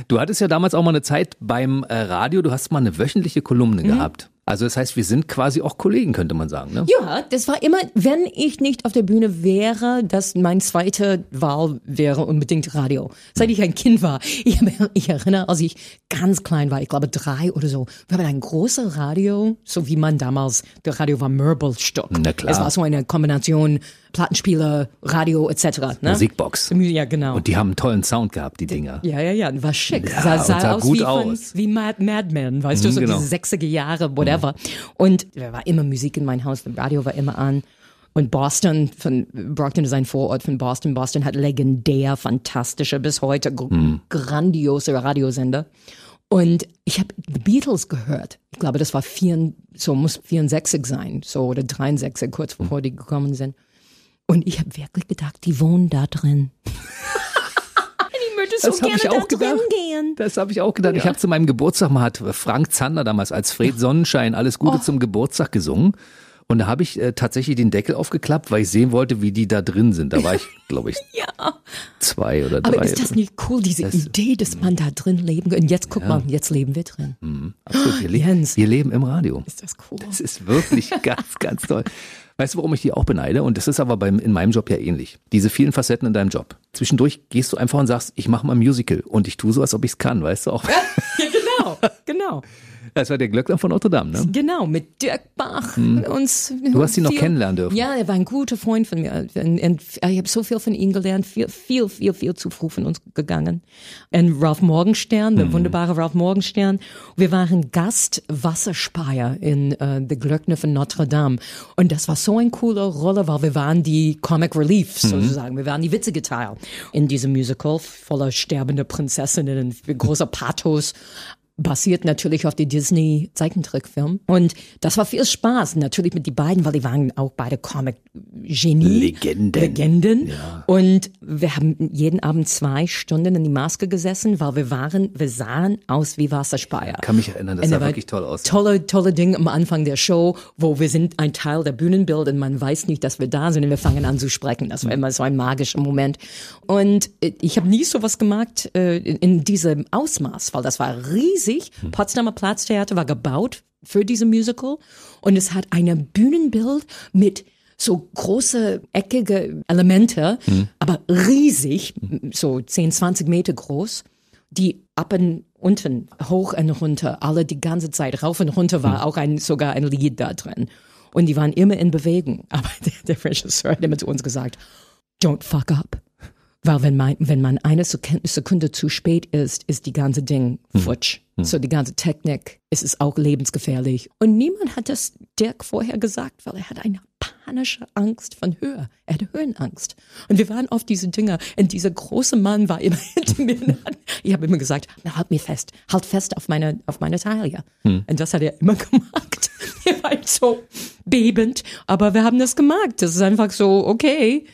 Du hattest ja damals auch mal eine Zeit beim äh, Radio, du hast mal eine wöchentliche Kolumne Mhm. gehabt. Also das heißt, wir sind quasi auch Kollegen, könnte man sagen. Ne? Ja, das war immer, wenn ich nicht auf der Bühne wäre, dass mein zweite Wahl wäre unbedingt Radio. Seit ich ein Kind war. Ich, ich erinnere, als ich ganz klein war, ich glaube drei oder so, wir haben ein großes Radio, so wie man damals, der Radio war Möbelstück. Na klar. Es war so eine Kombination Plattenspieler, Radio etc. Ne? Musikbox. Ja, genau. Und die haben einen tollen Sound gehabt, die Dinger. Ja, ja, ja, war schick. Ja, sah, sah, sah aus gut wie, von, aus. wie Mad, Mad Men, weißt du, Mhm, so genau. diese 60er Jahre, whatever. Und da war immer Musik in mein Haus, das Radio war immer an. Und Boston, von Brockton ist ein Vorort von Boston. Boston hat legendär, fantastische, bis heute Mhm. grandiose Radiosender. Und ich habe The Beatles gehört. Ich glaube, das war vier, so muss 64 sein, so oder 63, kurz bevor die gekommen sind. Und ich habe wirklich gedacht, die wohnen da drin. [LAUGHS] ich möchte so Das hab gerne ich auch da drin gedacht. gehen. Das habe ich auch gedacht. Ich habe zu meinem Geburtstag mal hat Frank Zander damals als Fred Sonnenschein alles Gute Oh. zum Geburtstag gesungen. Und da habe ich äh, tatsächlich den Deckel aufgeklappt, weil ich sehen wollte, wie die da drin sind. Da war ich, [LAUGHS] glaube ich, Ja. zwei oder drei. Aber ist das nicht cool, diese Idee, dass man da drin leben kann? Und jetzt guck mal, jetzt leben wir drin. Absolut. Wir, le Jens. wir leben im Radio. Ist das cool? Das ist wirklich [LAUGHS] ganz, ganz toll. Weißt du, warum ich die auch beneide? Und das ist aber beim, in meinem Job ja ähnlich. Diese vielen Facetten in deinem Job. Zwischendurch gehst du einfach und sagst, ich mache mal ein Musical. Und ich tue so, als ob ich es kann, weißt du auch. [LAUGHS] Ja, genau, genau. Das war der Glöckner von Notre Dame, ne? Genau, mit Dirk Bach. Uns Du hast ihn noch kennenlernen dürfen. Ja, er war ein guter Freund von mir. Und, und ich habe so viel von ihm gelernt, viel, viel, viel, viel zu früh von uns gegangen. Und Ralph Morgenstern, der wunderbare Ralph Morgenstern. Wir waren Gast Wasserspeier in äh, The Glöckner von Notre Dame. Und das war so eine coole Rolle, weil wir waren die Comic Relief sozusagen. Wir waren die witzige Teil in diesem Musical voller sterbende Prinzessinnen und großer Pathos basiert natürlich auf die Disney Zeichentrickfilm und das war viel Spaß natürlich mit die beiden, weil die waren auch beide Comic Genie Legenden. Legenden und wir haben jeden Abend zwei Stunden in die Maske gesessen, weil wir waren wir sahen aus wie Wasserspeier. Kann mich erinnern, das Und sah wirklich toll aus. Tolle, tolle Dinge am Anfang der Show, wo wir sind ein Teil der Bühnenbild und man weiß nicht, dass wir da sind und wir fangen an zu sprechen. Das war immer so ein magischer Moment. Und äh, ich habe nie sowas gemacht äh, in, in diesem Ausmaß, weil das war riesig. Potsdamer Platztheater war gebaut für diese Musical und es hat ein Bühnenbild mit so große eckige Elemente, aber riesig, so 10, 20 Meter groß die ab und unten, hoch und runter, alle die ganze Zeit, rauf und runter war auch ein, sogar ein Lied da drin. Und die waren immer in Bewegung. [LAUGHS] Aber der, der Regisseur hat immer zu uns gesagt, don't fuck up. Weil wenn man, wenn man eine Sekunde zu spät ist, ist die ganze Ding futsch. Hm. So die ganze Technik, es ist auch lebensgefährlich. Und niemand hat das Dirk vorher gesagt, weil er hat eine panische Angst von Höhe. Er hatte Höhenangst. Und wir waren auf diese Dinger und dieser große Mann war immer [LAUGHS] hinter mir. Ich habe immer gesagt, na, halt mir fest, halt fest auf meine, auf meine Taille. Hm. Und das hat er immer [LAUGHS] gemacht. Er war so bebend, aber wir haben das gemacht. Das ist einfach so, okay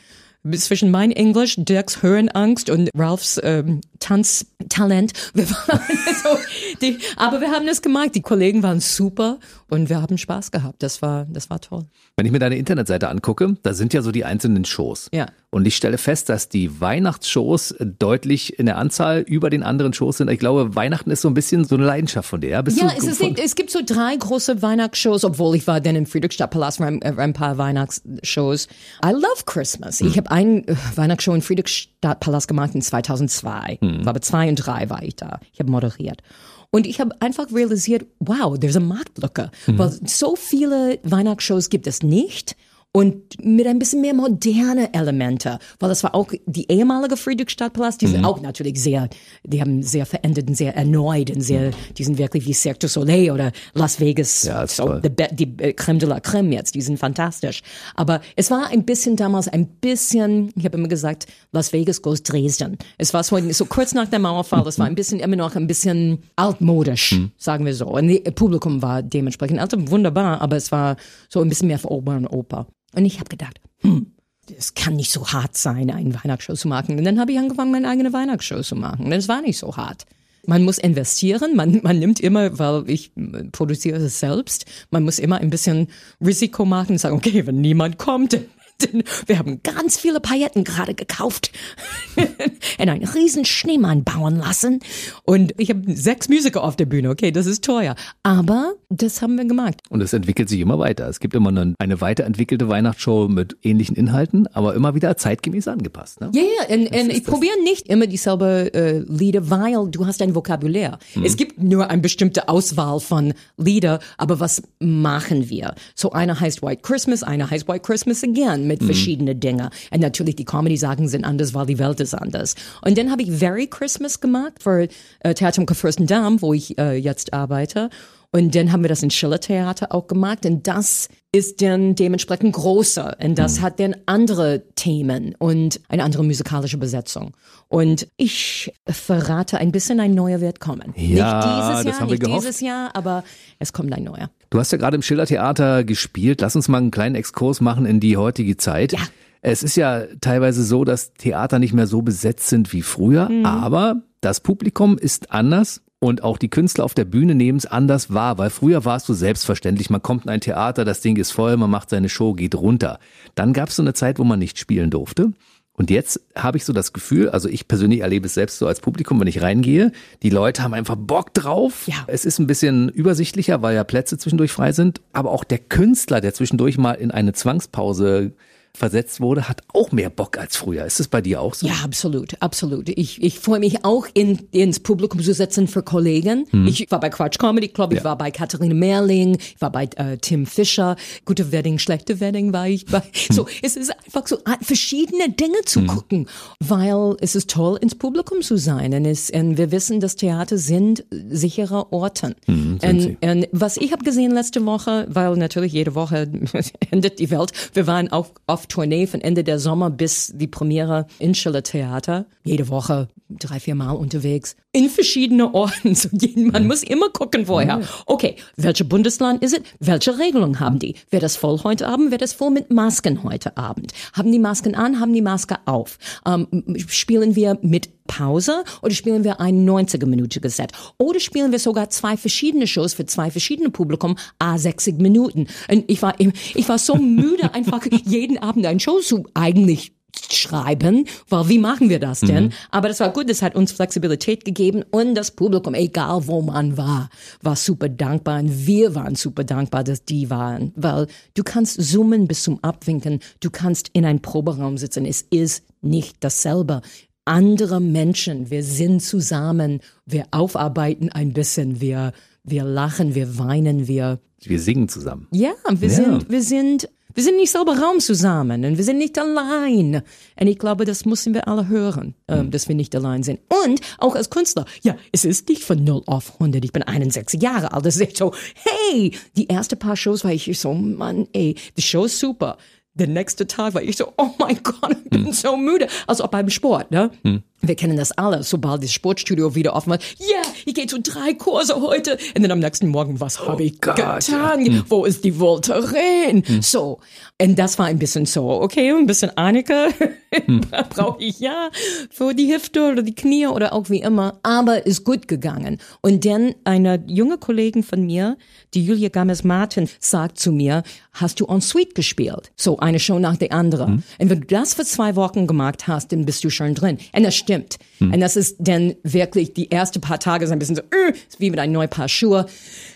zwischen mein Englisch, Dirks Höhenangst und Ralphs ähm, Tanztalent. [LAUGHS] Wir waren so, die, aber wir haben das gemacht. Die Kollegen waren super und wir haben Spaß gehabt. Das war, das war toll. Wenn ich mir deine Internetseite angucke, da sind ja so die einzelnen Shows. Ja. Und ich stelle fest, dass die Weihnachtsshows deutlich in der Anzahl über den anderen Shows sind. Ich glaube, Weihnachten ist so ein bisschen so eine Leidenschaft von dir. Ja, Bist ja es, ist, es gibt so drei große Weihnachtsshows, obwohl ich war dann im Friedrichstadtpalast ein, paar Weihnachtsshows. I love Christmas. Ich habe einen äh, Weihnachtsshow im Friedrichstadtpalast gemacht in 2002. Hm. War aber zwei und drei war ich da. Ich habe moderiert. Und ich habe einfach realisiert, wow, there's a Marktlücke. Mhm. Weil so viele Weihnachtsshows gibt es nicht und mit ein bisschen mehr moderne Elemente, weil das war auch die ehemalige Friedrichstadtpalast, die sind mhm. auch natürlich sehr, die haben sehr verändert und sehr erneut und sehr, die sind wirklich wie Cirque du Soleil oder Las Vegas, ja, so die, die äh, Creme de la Creme jetzt, die sind fantastisch. Aber es war ein bisschen damals ein bisschen, ich habe immer gesagt, Las Vegas goes Dresden. Es war so, so kurz nach dem Mauerfall, es war ein bisschen immer noch ein bisschen altmodisch, mhm. sagen wir so. Und das Publikum war dementsprechend also wunderbar, aber es war so ein bisschen mehr für Oper und Oper. Und ich habe gedacht, hm, es kann nicht so hart sein, eine Weihnachtsshow zu machen. Und dann habe ich angefangen, meine eigene Weihnachtsshow zu machen. Es war nicht so hart. Man muss investieren, man, man nimmt immer, weil ich produziere es selbst, man muss immer ein bisschen Risiko machen und sagen, okay, wenn niemand kommt, wir haben ganz viele Pailletten gerade gekauft [LAUGHS] und einen riesen Schneemann bauen lassen. Und ich habe sechs Musiker auf der Bühne. Okay, das ist teuer. Aber das haben wir gemacht. Und es entwickelt sich immer weiter. Es gibt immer eine, eine weiterentwickelte Weihnachtsshow mit ähnlichen Inhalten, aber immer wieder zeitgemäß angepasst. Ne? Ja, ja. Und, und ich probiere nicht immer dieselbe äh, Lieder, weil du hast ein Vokabulär. Mhm. Es gibt nur eine bestimmte Auswahl von Lieder, aber was machen wir? So einer heißt White Christmas, einer heißt White Christmas Again mit mhm. verschiedenen Dingen. Und natürlich die Comedy-Sachen sind anders, weil die Welt ist anders. Und dann habe ich Very Christmas gemacht für äh, Theater am Fürstendamm, wo ich äh, jetzt arbeite. Und dann haben wir das in Schiller Theater auch gemacht. Und das ist dann dementsprechend größer. Und das mhm. hat dann andere Themen und eine andere musikalische Besetzung. Und ich verrate ein bisschen, ein neuer wird kommen. Ja, nicht dieses Jahr, nicht gehofft. dieses Jahr, aber es kommt ein neuer. Du hast ja gerade im Schiller Theater gespielt. Lass uns mal einen kleinen Exkurs machen in die heutige Zeit. Ja. Es ist ja teilweise so, dass Theater nicht mehr so besetzt sind wie früher, mhm. aber das Publikum ist anders und auch die Künstler auf der Bühne nehmen es anders wahr, weil früher war es so selbstverständlich, man kommt in ein Theater, das Ding ist voll, man macht seine Show, geht runter. Dann gab es so eine Zeit, wo man nicht spielen durfte. Und jetzt habe ich so das Gefühl, also ich persönlich erlebe es selbst so als Publikum, wenn ich reingehe, die Leute haben einfach Bock drauf. Ja. Es ist ein bisschen übersichtlicher, weil ja Plätze zwischendurch frei sind. Aber auch der Künstler, der zwischendurch mal in eine Zwangspause versetzt wurde, hat auch mehr Bock als früher. Ist es bei dir auch so? Ja, absolut, absolut. Ich, ich freue mich auch in, ins Publikum zu setzen für Kollegen. Hm. Ich war bei Quatsch Comedy Club, ich ja. war bei Katharina Merling, ich war bei äh, Tim Fischer, gute Wedding, schlechte Wedding war ich bei. Hm. So, es ist einfach so verschiedene Dinge zu hm. gucken, weil es ist toll, ins Publikum zu sein. Und, es, und wir wissen, dass Theater sind sichere Orten. Hm, und, und was ich habe gesehen letzte Woche, weil natürlich jede Woche [LAUGHS] endet die Welt, wir waren auch auf auf Tournee von Ende der Sommer bis die Premiere in Schiller Theater. Jede Woche drei, vier Mal unterwegs. In verschiedene Orten. [LAUGHS] So, man muss immer gucken vorher. Okay, welche Bundesland ist es? Welche Regelung haben die? Wird das voll heute Abend? Wird das voll mit Masken heute Abend? Haben die Masken an? Haben die Maske auf? Ähm, spielen wir mit Pause oder spielen wir ein 90-minütiges Set? Oder spielen wir sogar zwei verschiedene Shows für zwei verschiedene Publikum, a 60 Minuten? Und ich war, ich war so müde, [LAUGHS] einfach jeden Abend ein Show zu eigentlich schreiben, weil wie machen wir das denn? Mhm. Aber das war gut, das hat uns Flexibilität gegeben und das Publikum, egal wo man war, war super dankbar und wir waren super dankbar, dass die waren, weil du kannst zoomen bis zum Abwinken, du kannst in einem Proberaum sitzen, es ist nicht dasselbe andere Menschen. Wir sind zusammen, wir aufarbeiten ein bisschen, wir, wir lachen, wir weinen, wir. Wir singen zusammen. Ja, wir ja. sind, wir sind Wir sind nicht selber Raum zusammen und wir sind nicht allein. Und ich glaube, das müssen wir alle hören, ähm, dass wir nicht allein sind. Und auch als Künstler, ja, es ist nicht von 0 auf 100. Ich bin 61 Jahre alt. Das ist echt so, hey, die erste paar Shows war ich so, Mann, ey, die Show ist super. Der nächste Tag war ich so, oh mein Gott, ich bin so müde. Also auch beim Sport, ne? Wir kennen das alle, sobald das Sportstudio wieder offen war. Ja, yeah, ich gehe zu drei Kurse heute. Und dann am nächsten Morgen, was habe ich Gott, getan? ja. Wo ist die Voltaren? So. Und das war ein bisschen so, okay, ein bisschen Annika [LAUGHS] brauche ich ja für die Hüfte oder die Knie oder auch wie immer. Aber ist gut gegangen. Und dann eine junge Kollegin von mir, die Julia Games-Martin, sagt zu mir, hast du en suite gespielt? So eine Show nach der anderen. Und wenn du das für zwei Wochen gemacht hast, dann bist du schon drin. Und das stimmt. Und das ist dann wirklich die ersten paar Tage so ein bisschen so, äh, ist wie mit einem neuen Paar Schuhe.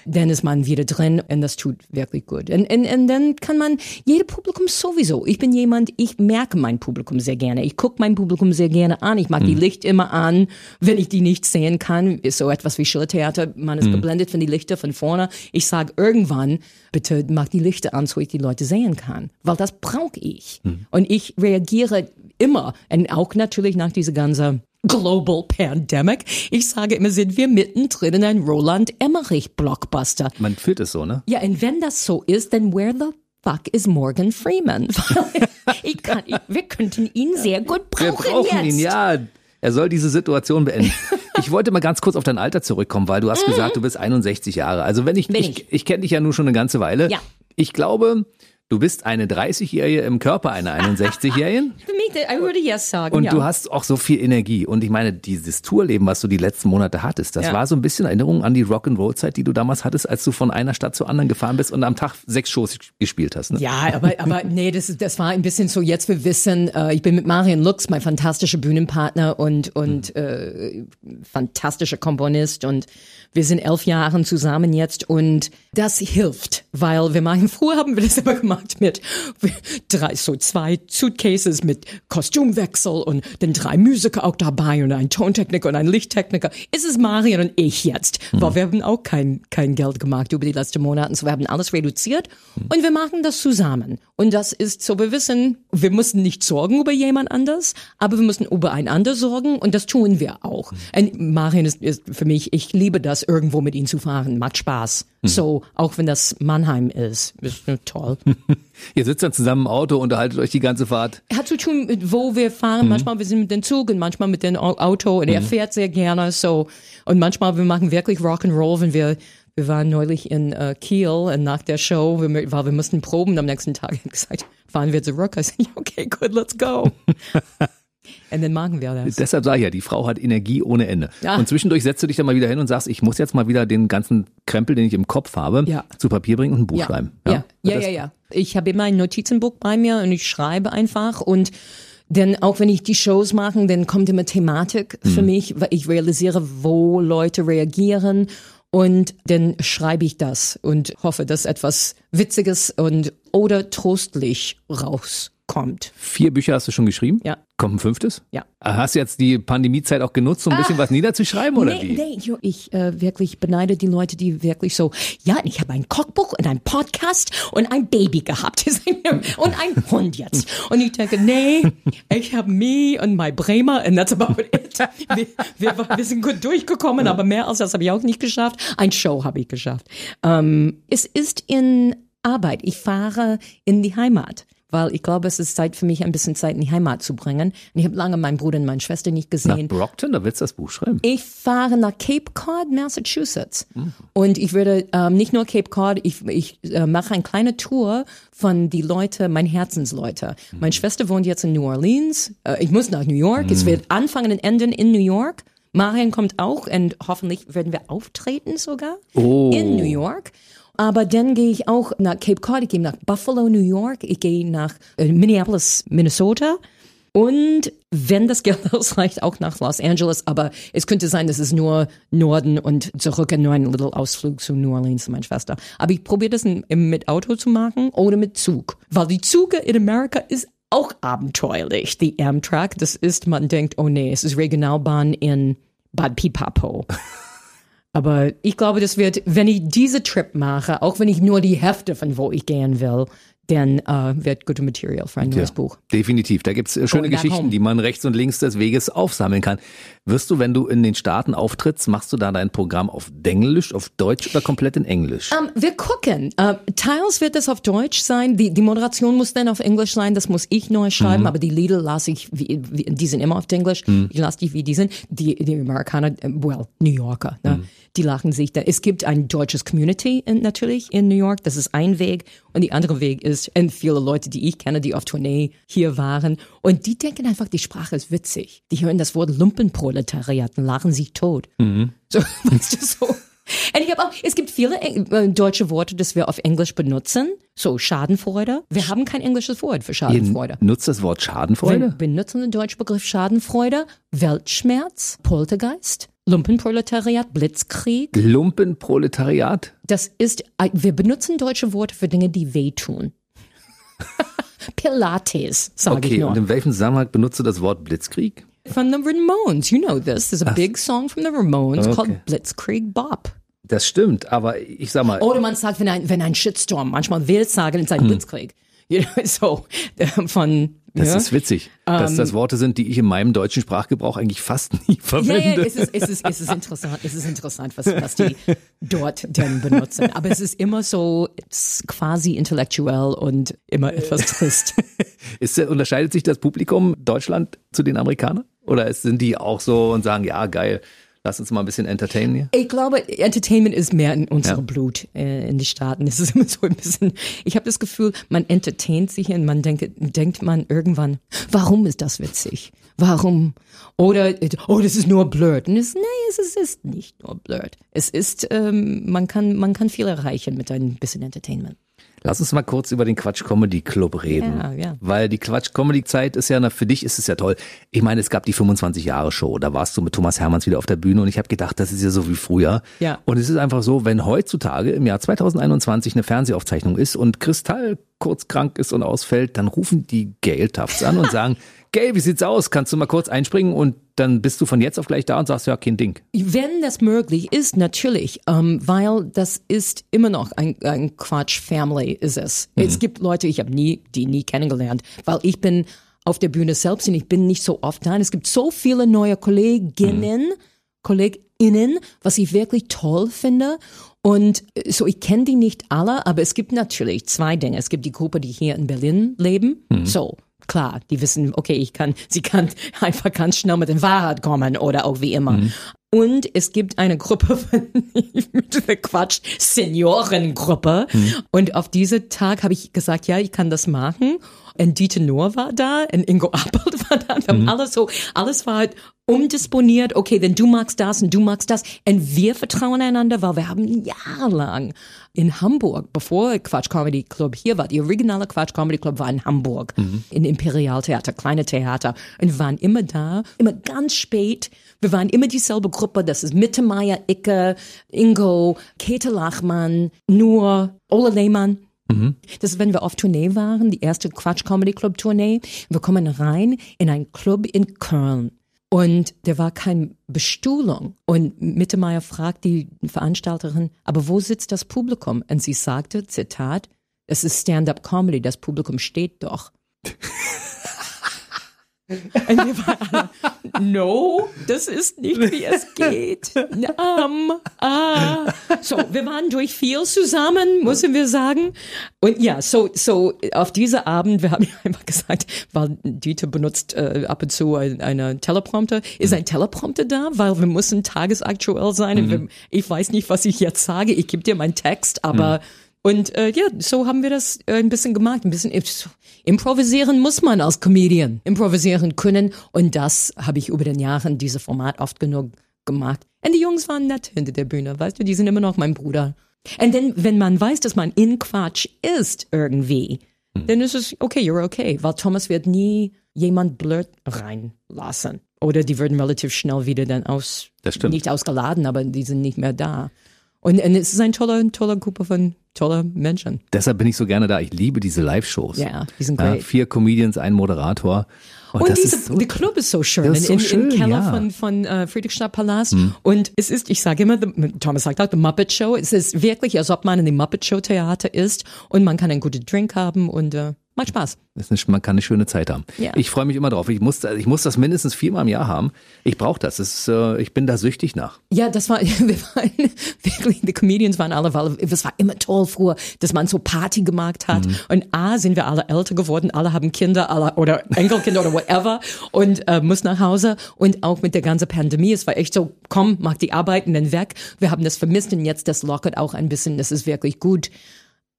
Dann ist man wieder drin und das tut wirklich gut. Und, und, und dann kann man, jede Publikum sowieso. Ich bin jemand, ich merke mein Publikum sehr gerne. Ich gucke mein Publikum sehr gerne an. Ich mag die Licht immer an, wenn ich die nicht sehen kann. Ist so etwas wie Schillertheater. Man ist geblendet von die Lichter von vorne. Ich sage irgendwann, bitte mach die Lichter an, so ich die Leute sehen kann. Weil das brauche ich. Und ich reagiere immer. Und auch natürlich nach dieser ganzen Global Pandemic. Ich sage immer, sind wir mittendrin in einem Roland Emmerich Blockbuster. Man fühlt es so, ne? Ja, und wenn das so ist, dann where the fuck is Morgan Freeman? [LAUGHS] ich kann, ich, wir könnten ihn sehr gut brauchen Wir brauchen jetzt. ihn, ja. Er soll diese Situation beenden. [LAUGHS] Ich wollte mal ganz kurz auf dein Alter zurückkommen, weil du hast gesagt, du bist 61 Jahre. Also wenn ich, Bin ich, ich. ich kenne dich ja nun schon eine ganze Weile. Ja. Ich glaube, du bist eine 30-Jährige im Körper einer 61-Jährigen. [LAUGHS] Für mich, ich würde yes sagen, Und ja. du hast auch so viel Energie. Und ich meine, dieses Tourleben, was du die letzten Monate hattest, das Ja. war so ein bisschen Erinnerung an die Rock'n'Roll-Zeit, die du damals hattest, als du von einer Stadt zur anderen gefahren bist und am Tag sechs Shows gespielt hast. Ne? Ja, aber, aber nee, das, das war ein bisschen so, jetzt wir wissen, äh, ich bin mit Marion Lux, mein fantastischer Bühnenpartner und, und äh, fantastischer Komponist und wir sind elf Jahre zusammen jetzt und das hilft, weil wir machen, [LAUGHS] früher haben wir das immer gemacht mit drei, so zwei Suitcases mit Kostümwechsel und dann drei Musiker auch dabei und ein Tontechniker und ein Lichttechniker. Es ist Marion und ich jetzt, weil wir haben auch kein, kein Geld gemacht über die letzten Monate, so wir haben alles reduziert und wir machen das zusammen. Und das ist so, wir wissen, wir müssen nicht sorgen über jemand anders, aber wir müssen übereinander sorgen und das tun wir auch. Und Marion ist, ist für mich, ich liebe das, irgendwo mit ihm zu fahren, macht Spaß. So, auch wenn das Mannheim ist, ist toll. [LAUGHS] Ihr sitzt dann zusammen im Auto, unterhaltet euch die ganze Fahrt. hat zu tun mit wo wir fahren. Manchmal wir sind mit dem Zug und manchmal mit dem Au- Auto und er fährt sehr gerne so. Und manchmal wir machen wirklich Rock'n'Roll, wenn wir wir waren neulich in äh, Kiel und nach der Show, wir, weil wir mussten proben am nächsten Tag, [LAUGHS] ich hab gesagt, fahren wir zurück. [LAUGHS] Ich sagte, okay, good, let's go. [LAUGHS] und dann machen wir das. Deshalb sage ich ja, die Frau hat Energie ohne Ende. Ja. Und zwischendurch setzt du dich dann mal wieder hin und sagst, ich muss jetzt mal wieder den ganzen Krempel, den ich im Kopf habe, Ja. zu Papier bringen und ein Buch Ja, schreiben. ja, ja, ja, ja. Ich habe immer ein Notizenbuch bei mir und ich schreibe einfach und denn auch wenn ich die Shows mache, dann kommt immer Thematik für mich, weil ich realisiere, wo Leute reagieren und dann schreibe ich das und hoffe, dass etwas Witziges und oder trostlich rauskommt. Vier Bücher hast du schon geschrieben? Ja. Kommt ein fünftes? Ja. Hast du jetzt die Pandemiezeit auch genutzt, um ein bisschen was niederzuschreiben oder nee, wie? nee, ich äh, wirklich beneide die Leute, die wirklich so, ja, ich habe ein Kochbuch und ein Podcast und ein Baby gehabt [LAUGHS] und ein Hund jetzt. Und ich denke, nee, ich habe me und my Bremer and that's about it. Wir, wir, wir sind gut durchgekommen, aber mehr als das habe ich auch nicht geschafft. Ein Show habe ich geschafft. Ähm, es ist in Arbeit. Ich fahre in die Heimat. Weil ich glaube, es ist Zeit für mich, ein bisschen Zeit in die Heimat zu bringen. Und ich habe lange meinen Bruder und meine Schwester nicht Nach gesehen. Brockton, da willst du das Buch schreiben. Ich fahre nach Cape Cod, Massachusetts. Und ich würde ähm, nicht nur Cape Cod, ich, ich äh, mache eine kleine Tour von die Leute, mein Herzensleute. Meine Schwester wohnt jetzt in New Orleans. Äh, ich muss nach New York. Es wird anfangen und enden in New York. Marion kommt auch und hoffentlich werden wir auftreten sogar Oh. in New York. Aber dann gehe ich auch nach Cape Cod, ich gehe nach Buffalo, New York, ich gehe nach äh, Minneapolis, Minnesota. Und wenn das Geld [LAUGHS] ausreicht, auch nach Los Angeles. Aber es könnte sein, dass es nur Norden und zurück nur ein little Ausflug zu New Orleans zu meiner Schwester. Aber ich probiere das in, in, mit Auto zu machen oder mit Zug. Weil die Züge in Amerika ist auch abenteuerlich. Die Amtrak, das ist, man denkt, oh nee, es ist Regionalbahn in Bad Pipapo. [LAUGHS] Aber ich glaube, das wird, wenn ich diese Trip mache, auch wenn ich nur die Hälfte von wo ich gehen will, dann äh, wird gute Material für ein neues Ja, Buch. Definitiv. Da gibt's äh, schöne Going Geschichten, die man rechts und links des Weges aufsammeln kann. Wirst du, wenn du in den Staaten auftrittst, machst du da dein Programm auf Denglisch, auf Deutsch oder komplett in Englisch? Ähm, wir gucken. Äh, teils wird es auf Deutsch sein. Die, die Moderation muss dann auf Englisch sein. Das muss ich neu schreiben. Aber die Lieder lasse ich, wie, wie, die sind immer auf Englisch. Ich lasse die, wie die sind. Die, die Amerikaner, äh, well, New Yorker, ne? Die lachen sich da. Es gibt ein deutsches Community in, natürlich in New York. Das ist ein Weg. Und die andere Weg ist, und viele Leute, die ich kenne, die auf Tournee hier waren. Und die denken einfach, die Sprache ist witzig. Die hören das Wort Lumpenproletariat und lachen sich tot. So, [LAUGHS] weißt du, so. Und ich habe auch, es gibt viele äh, deutsche Worte, das wir auf Englisch benutzen. So, Schadenfreude. Wir haben kein englisches Wort für Ihr Schadenfreude. nutzt das Wort Wir Schadenfreude? benutzen den deutschen Begriff Schadenfreude, Weltschmerz, Poltergeist, Lumpenproletariat, Blitzkrieg. Lumpenproletariat? Das ist, äh, wir benutzen deutsche Worte für Dinge, die wehtun. [LAUGHS] Pilates, sage ich Okay, und in welchem Zusammenhang benutzt du das Wort Blitzkrieg? From the Ramones, you know this. There's a big song from the Ramones Okay. called Blitzkrieg Bop. Das stimmt, aber ich sag mal, Oder man sagt, wenn ein, wenn ein Shitstorm, manchmal will sagen, es ist ein Blitzkrieg. You know, [LAUGHS] so, äh, von, das ja. ist witzig, dass das Worte sind, die ich in meinem deutschen Sprachgebrauch eigentlich fast [LAUGHS] nie Ja, verwende. ja, es ist, es ist, es ist interessant, es ist interessant, was, was die dort denn benutzen. Aber es ist immer so, quasi intellektuell und immer etwas [LAUGHS] trist. Ist, unterscheidet sich das Publikum Deutschland zu den Amerikanern? Oder sind die auch so und sagen, ja, geil, lass uns mal ein bisschen entertainen hier? Ich glaube, Entertainment ist mehr in unserem Ja. Blut äh, in den Staaten. Es ist [LAUGHS] immer so ein bisschen, ich habe das Gefühl, man entertaint sich und man denkt, denkt man irgendwann, warum ist das witzig? Warum? Oder, oh, das ist nur blöd. Und es, nee, es ist, ist nicht nur blöd. Es ist, ähm, man kann, man kann viel erreichen mit ein bisschen Entertainment. Lass uns mal kurz über den Quatsch Comedy Club reden. Ja, ja. Weil die Quatsch Comedy Zeit ist ja, na, für dich ist es ja toll. Ich meine, es gab die 25 Jahre Show, da warst du mit Thomas Hermanns wieder auf der Bühne und ich habe gedacht, das ist ja so wie früher. Ja. Und es ist einfach so, wenn heutzutage im Jahr 2021 eine Fernsehaufzeichnung ist und Kristall kurz krank ist und ausfällt, dann rufen die Gail Tufts an und [LAUGHS] sagen, Gail, wie sieht's aus? Kannst du mal kurz einspringen und dann bist du von jetzt auf gleich da und sagst, ja, kein Ding. Wenn das möglich ist, natürlich, ähm, weil das ist immer noch ein, ein Quatsch-Family, ist es. Es gibt Leute, ich habe nie, die nie kennengelernt, weil ich bin auf der Bühne selbst und ich bin nicht so oft da. Und es gibt so viele neue Kolleginnen, KollegInnen, was ich wirklich toll finde. Und äh, so, ich kenne die nicht alle, aber es gibt natürlich zwei Dinge. Es gibt die Gruppe, die hier in Berlin leben. So, klar, die wissen, okay, ich kann, sie kann [LAUGHS] einfach ganz schnell mit dem Fahrrad kommen oder auch wie immer. Und es gibt eine Gruppe von [LAUGHS] Quatsch, Seniorengruppe. Und auf diesen Tag habe ich gesagt, ja, ich kann das machen. Und Dieter Nuhr war da, und Ingo [LAUGHS] Appelt war da. Wir haben alles so, alles war umdisponiert. Okay, denn du magst das und du magst das. Und wir vertrauen einander, weil wir haben jahrelang in Hamburg, bevor Quatsch Comedy Club hier war, die originale Quatsch Comedy Club war in Hamburg, in Imperialtheater, kleine Theater. Und wir waren immer da, immer ganz spät. Wir waren immer dieselbe Gruppe. Das ist Mittermeier, Icke, Ingo, Käthe Lachmann, Nur, Ole Lehmann. Das ist, wenn wir auf Tournee waren, die erste Quatsch Comedy Club Tournee. Wir kommen rein in einen Club in Köln. Und der war keine Bestuhlung. Und Mittermeier fragt die Veranstalterin, aber wo sitzt das Publikum? Und sie sagte, Zitat, es ist Stand-up Comedy, das Publikum steht doch. [LAUGHS] Alle, no, das ist nicht, wie es geht. Um, ah. So, wir waren durch viel zusammen, müssen wir sagen. Und ja, so, so auf diese Abend, wir haben ja einfach gesagt, weil Dieter benutzt äh, ab und zu ein- eine Teleprompter. Ist ein Teleprompter da? Weil wir müssen tagesaktuell sein. Und wir, ich weiß nicht, was ich jetzt sage. Ich gebe dir meinen Text, aber und äh, ja, so haben wir das äh, ein bisschen gemacht. Ein bisschen improvisieren muss man als Comedian. Improvisieren können. Und das habe ich über den Jahren, dieses Format oft genug gemacht. Und die Jungs waren nett hinter der Bühne, weißt du, die sind immer noch mein Bruder. Und dann, wenn man weiß, dass man in Quatsch ist irgendwie, dann ist es okay, you're okay. Weil Thomas wird nie jemand blöd reinlassen. Oder die würden relativ schnell wieder dann aus, nicht ausgeladen, aber die sind nicht mehr da. Und, und es ist ein toller, toller Gruppe von toller Menschen. Deshalb bin ich so gerne da. Ich liebe diese Live-Shows. Ja, die sind great. vier Comedians, ein Moderator. Und, das diese, so der Club ist so schön, Das ist so in, schön, im Keller ja. Hm. von, von äh, Friedrichstadtpalast. Und es ist, ich sage immer, the, Thomas sagt auch, The Muppet Show. Es ist wirklich, als ob man in dem Muppet Show Theater ist und man kann einen guten Drink haben und äh, macht Spaß. Eine, man kann eine schöne Zeit haben. Ja. Ich freue mich immer drauf. Ich muss, ich muss das mindestens viermal im Jahr haben. Ich brauche das. das ist, äh, ich bin da süchtig nach. Ja, das war, [LAUGHS] wir waren wirklich, die Comedians waren alle, weil es war immer toll früher, dass man so Party gemacht hat. Und A, sind wir alle älter geworden, alle haben Kinder alle, oder Enkelkinder oder whatever und äh, muss nach Hause. Und auch mit der ganzen Pandemie, es war echt so, komm, mach die Arbeiten dann weg. Wir haben das vermisst und jetzt, das lockert auch ein bisschen, das ist wirklich gut.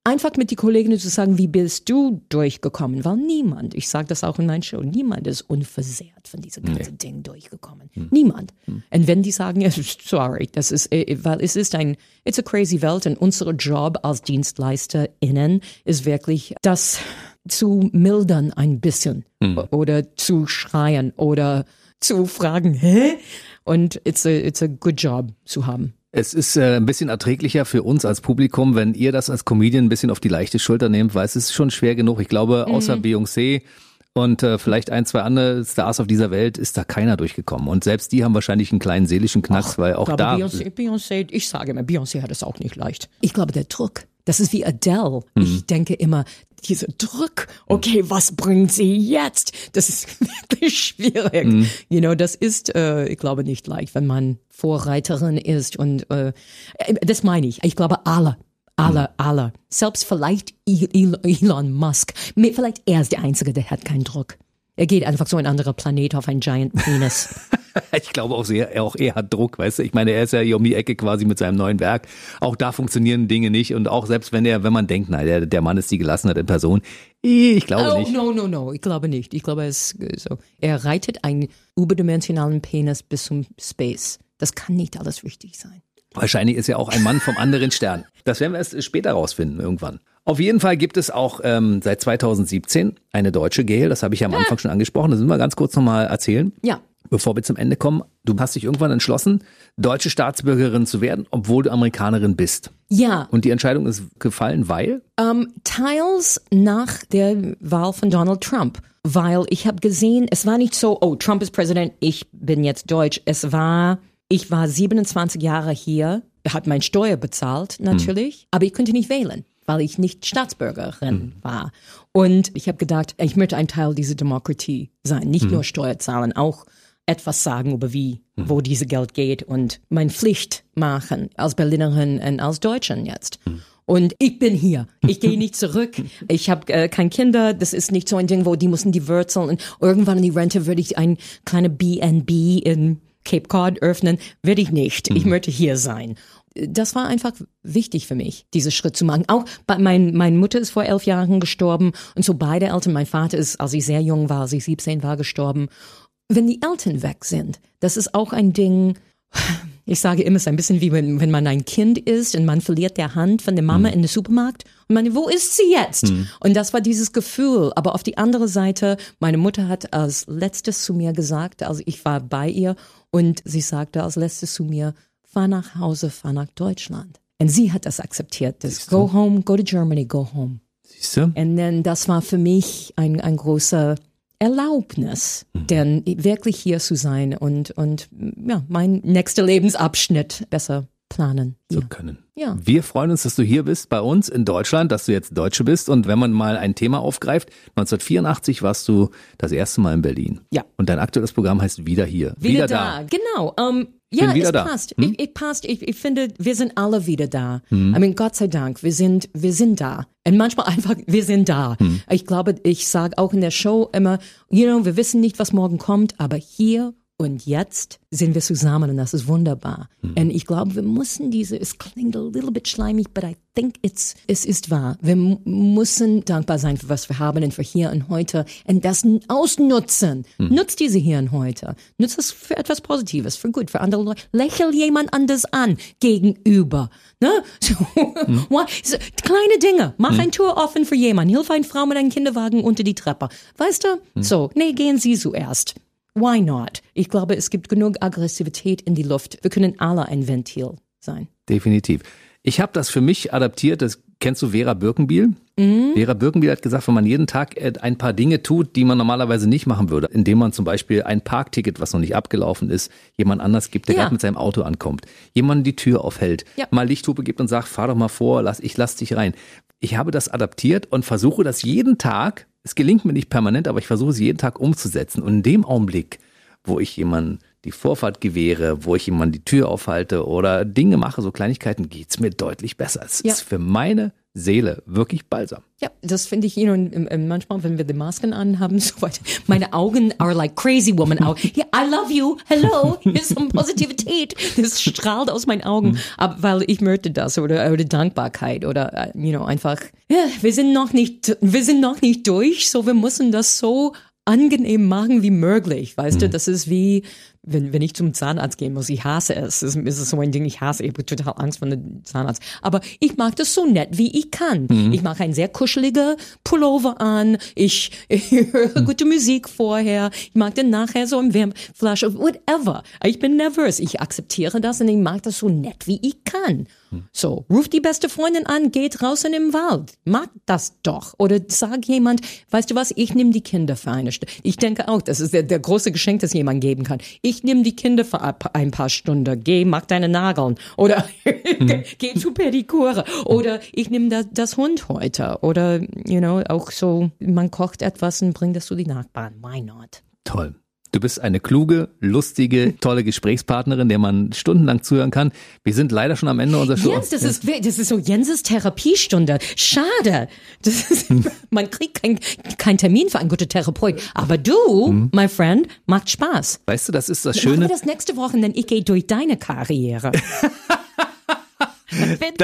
Einfach mit die Kolleginnen zu sagen, wie bist du durchgekommen? Weil niemand, ich sage das auch in meinen Show, niemand ist unversehrt von diesem ganzen Ding durchgekommen. Niemand. Und wenn die sagen, sorry, das ist, äh, weil es ist ein, it's a crazy Welt und unser Job als DienstleisterInnen ist wirklich, das zu mildern ein bisschen oder zu schreien oder zu fragen, hä? Und it's a, it's a good job zu haben. Es ist äh, ein bisschen erträglicher für uns als Publikum, wenn ihr das als Comedian ein bisschen auf die leichte Schulter nehmt, weil es ist schon schwer genug. Ich glaube, außer Beyoncé und äh, vielleicht ein, zwei andere Stars auf dieser Welt ist da keiner durchgekommen. Und selbst die haben wahrscheinlich einen kleinen seelischen Knacks, weil auch Ich da. glaube, Beyoncé, Beyoncé, ich sage immer, Beyoncé hat es auch nicht leicht. Ich glaube, der Druck, das ist wie Adele. Ich denke immer, dieser Druck, okay, was bringt sie jetzt? Das ist [LAUGHS] wirklich schwierig. You know, das ist, äh, ich glaube, nicht leicht, wenn man Vorreiterin ist und äh, das meine ich. Ich glaube, alle. Alle, alle. Selbst vielleicht El- Elon Musk. Vielleicht er ist der Einzige, der hat keinen Druck. Er geht einfach so ein anderer Planet auf einen Giant Penis. [LAUGHS] Ich glaube auch sehr, auch er hat Druck, weißt du. Ich meine, er ist ja hier um die Ecke quasi mit seinem neuen Werk. Auch da funktionieren Dinge nicht und auch selbst wenn er, wenn man denkt, nein, der, der Mann ist die Gelassenheit in Person. Ich glaube Oh, nicht. no, no, no. Ich glaube nicht. Ich glaube, es ist so. Er reitet einen überdimensionalen Penis bis zum Space. Das kann nicht alles richtig sein. Wahrscheinlich ist er auch ein Mann vom anderen Stern. Das werden wir erst später rausfinden, irgendwann. Auf jeden Fall gibt es auch ähm, seit 2017 eine deutsche Gail, das habe ich ja am Anfang schon angesprochen, das müssen wir ganz kurz nochmal erzählen. Ja. Bevor wir zum Ende kommen, du hast dich irgendwann entschlossen, deutsche Staatsbürgerin zu werden, obwohl du Amerikanerin bist. Ja, Und die Entscheidung ist gefallen, weil? ähm, teils nach der Wahl von Donald Trump. Weil ich habe gesehen, es war nicht so, oh, Trump ist Präsident, ich bin jetzt deutsch. Es war, ich war 27 Jahre hier, hat mein Steuer bezahlt natürlich, aber ich konnte nicht wählen, weil ich nicht Staatsbürgerin war. Und ich habe gedacht, ich möchte ein Teil dieser Demokratie sein, nicht nur Steuer zahlen, auch etwas sagen über wie, wo diese Geld geht und meine Pflicht machen als Berlinerin und als Deutschen jetzt. Und ich bin hier. Ich gehe nicht [LAUGHS] zurück. Ich habe äh, keine Kinder. Das ist nicht so ein Ding, wo die müssen die Wurzeln. Und irgendwann in die Rente würde ich ein kleine B&B in Cape Cod öffnen. Würde ich nicht. Ich möchte hier sein. Das war einfach wichtig für mich, diesen Schritt zu machen. Auch bei mein, meine Mutter ist vor elf Jahren gestorben und so beide Eltern. Mein Vater ist, als ich sehr jung war, als ich 17 war, gestorben. Wenn die Eltern weg sind, das ist auch ein Ding, ich sage immer, es ist ein bisschen wie wenn, wenn man ein Kind ist und man verliert der Hand von der Mama in den Supermarkt und man, wo ist sie jetzt? Und das war dieses Gefühl. Aber auf die andere Seite, meine Mutter hat als letztes zu mir gesagt, also ich war bei ihr und sie sagte als letztes zu mir, fahr nach Hause, fahr nach Deutschland. Und sie hat das akzeptiert. Das go home, go to Germany, go home. Siehst du? Und dann, das war für mich ein, ein großer Erlaubnis, denn wirklich hier zu sein und, und ja, mein nächster Lebensabschnitt besser planen. zu Hier. können. Ja. Wir freuen uns, dass du hier bist bei uns in Deutschland, dass du jetzt Deutsche bist. Und wenn man mal ein Thema aufgreift, 1984 warst du das erste Mal in Berlin. Ja. Und dein aktuelles Programm heißt Wieder hier. Wieder, da. genau. Ähm, ja, Bin wieder es da. passt. Hm? Ich, ich passt. Ich, ich finde, wir sind alle wieder da. I mean, Gott sei Dank, wir sind, wir sind da. Und manchmal [LAUGHS] einfach, wir sind da. Ich glaube, ich sage auch in der Show immer, you know, wir wissen nicht, was morgen kommt, aber hier und jetzt sind wir zusammen und das ist wunderbar. Und ich glaube, wir müssen diese, es klingt a little bit schleimig, but I think it's, es ist wahr. Wir müssen dankbar sein für was wir haben und für hier und heute und das ausnutzen. Nutzt diese hier und heute. Nutzt es für etwas Positives, für gut, für andere Leute. Lächel jemand anders an gegenüber. Ne? [LAUGHS] So, why- so, kleine Dinge. Mach ein Tür offen für jemanden. Hilf einer Frau mit einem Kinderwagen unter die Treppe. Weißt du? So, nee, gehen Sie zuerst. Why not? Ich glaube, es gibt genug Aggressivität in die Luft. Wir können alle ein Ventil sein. Definitiv. Ich habe das für mich adaptiert, das kennst du Vera Birkenbiel? Mhm. Vera Birkenbiel hat gesagt, wenn man jeden Tag äh, ein paar Dinge tut, die man normalerweise nicht machen würde, indem man zum Beispiel ein Parkticket, was noch nicht abgelaufen ist, jemand anders gibt, der Ja. gerade mit seinem Auto ankommt, jemanden die Tür aufhält, Ja. mal Lichthupe gibt und sagt, fahr doch mal vor, lass, ich lass dich rein. Ich habe das adaptiert und versuche das jeden Tag, es gelingt mir nicht permanent, aber ich versuche es jeden Tag umzusetzen. Und in dem Augenblick, wo ich jemanden die Vorfahrt gewähre, wo ich jemanden die Tür aufhalte oder Dinge mache, so Kleinigkeiten, geht's mir deutlich besser. Es Ja. ist für meine Seele wirklich balsam. Ja, das finde ich, you know, im- im- manchmal, wenn wir die Masken anhaben, [LAUGHS] so weiter, meine Augen are like crazy woman Augen. Yeah, I love you. Hello. [LAUGHS] Hier ist so Positivität. Das strahlt aus meinen Augen. Aber weil ich möchte das oder, oder Dankbarkeit oder, äh, you know, einfach, ja, wir sind noch nicht, wir sind noch nicht durch, so wir müssen das so angenehm machen wie möglich. Weißt du, das ist wie, wenn, wenn ich zum Zahnarzt gehen muss, ich hasse es. Es ist so ein Ding, ich hasse, ich habe total Angst vor dem Zahnarzt. Aber ich mag das so nett, wie ich kann. Ich mache ein sehr kuscheliger Pullover an, ich, [LAUGHS] ich höre gute Musik vorher, ich mag dann nachher so ein Wärmflasche, whatever. Ich bin nervös, ich akzeptiere das und ich mag das so nett, wie ich kann. So, ruft die beste Freundin an, geht raus in den Wald. Mag das doch. Oder sag jemand, weißt du was, ich nehme die Kinder für eine Stunde. Ich denke auch, das ist der, der große Geschenk, das jemand geben kann. Ich nehme die Kinder für ein paar- Stunden. Geh, mach deine Nageln. Oder [LAUGHS] geh zu Pedikure. Oder ich nehme das, das Hund heute. Oder, you know, auch so, man kocht etwas und bringt das zu die Nachbarn. Why not? Toll. Du bist eine kluge, lustige, tolle Gesprächspartnerin, der man stundenlang zuhören kann. Wir sind leider schon am Ende unserer Show. Jens, das ist, das ist so Jenses Therapiestunde. Schade. Ist, man kriegt keinen kein Termin für einen guten Therapeut. Aber du, my friend, macht Spaß. Weißt du, das ist das Machen wir Schöne. das nächste Woche, denn ich gehe durch deine Karriere. [LAUGHS] Ein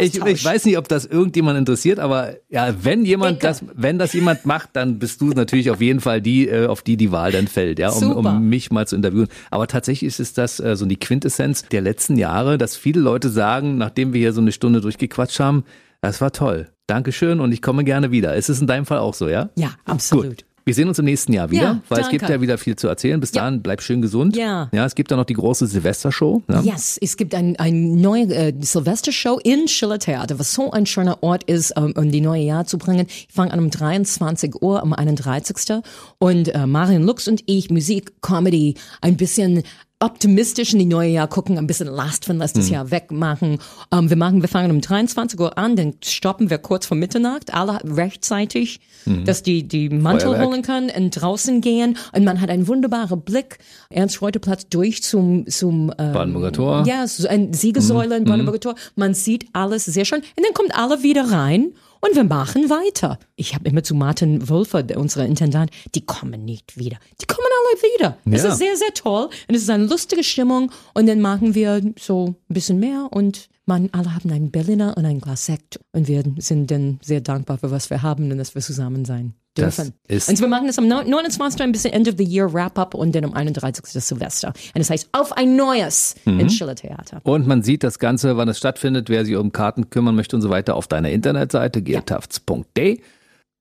Ich, ich weiß nicht, ob das irgendjemand interessiert, aber ja, wenn jemand das, wenn das jemand macht, dann bist du natürlich auf jeden Fall die, äh, auf die die Wahl dann fällt, ja, um, um mich mal zu interviewen. Aber tatsächlich ist es das äh, so die Quintessenz der letzten Jahre, dass viele Leute sagen, nachdem wir hier so eine Stunde durchgequatscht haben, das war toll. Dankeschön und ich komme gerne wieder. Ist es in deinem Fall auch so, ja? Ja, absolut. Gut. Wir sehen uns im nächsten Jahr wieder, Ja, weil es danke. gibt ja wieder viel zu erzählen. Bis dahin, bleib schön gesund. Ja. Ja, es gibt dann noch die große Silvestershow. Ja. Yes, es gibt ein, ein neue äh, Silvestershow in Schiller Theater, was so ein schöner Ort ist, um, um die neue Jahr zu bringen. Ich fange an um 23 Uhr am 31. Und äh, Marion Lux und ich, Musik, Comedy, ein bisschen optimistisch in die neue Jahr gucken, ein bisschen Last von letztes Hm. Jahr wegmachen. Ähm, wir machen, wir fangen um 23 Uhr an, dann stoppen wir kurz vor Mitternacht, alle rechtzeitig, dass die die Mantel Hm. Feuerwerk. holen können und draußen gehen und man hat einen wunderbaren Blick Ernst-Reuter-Platz durch zum zum ähm, Brandenburger Tor. ja, so ein Siegessäule in Brandenburger Tor. Man sieht alles sehr schön. Und dann kommt alle wieder rein und wir machen weiter. Ich habe immer zu Martin Wölfer, der- unser Intendant, die kommen nicht wieder. Die kommen alle wieder. Es Ja. ist sehr, sehr toll. Und es ist eine lustige Stimmung. Und dann machen wir so ein bisschen mehr und man, alle haben einen Berliner und ein Glas Sekt. Und wir sind dann sehr dankbar für was wir haben und dass wir zusammen sein Das dürfen. ist- und wir machen das am 29. ein bisschen End of the Year Wrap-Up und dann am 31. ist Silvester. Und das heißt Auf ein Neues Mhm. in Schiller Theater. Und man sieht das Ganze, wann es stattfindet, wer sich um Karten kümmern möchte und so weiter, auf deiner Internetseite geertafts.de.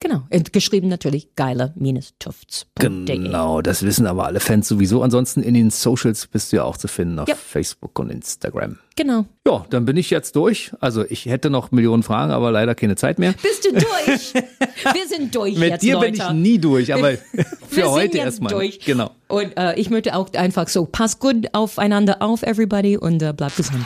Genau. Und geschrieben natürlich geiler-tufts.de. Genau, das wissen aber alle Fans sowieso. Ansonsten in den Socials bist du ja auch zu finden, auf Ja. Facebook und Instagram. Genau. Ja, dann bin ich jetzt durch. Also ich hätte noch Millionen Fragen, aber leider keine Zeit mehr. Bist du durch? [LAUGHS] Wir sind durch Mit jetzt, dir Leute. bin ich nie durch, aber Wir [LAUGHS] für heute erstmal. durch. Genau. Und äh, ich möchte auch einfach so, pass gut aufeinander auf, everybody, und äh, bleibt gesund.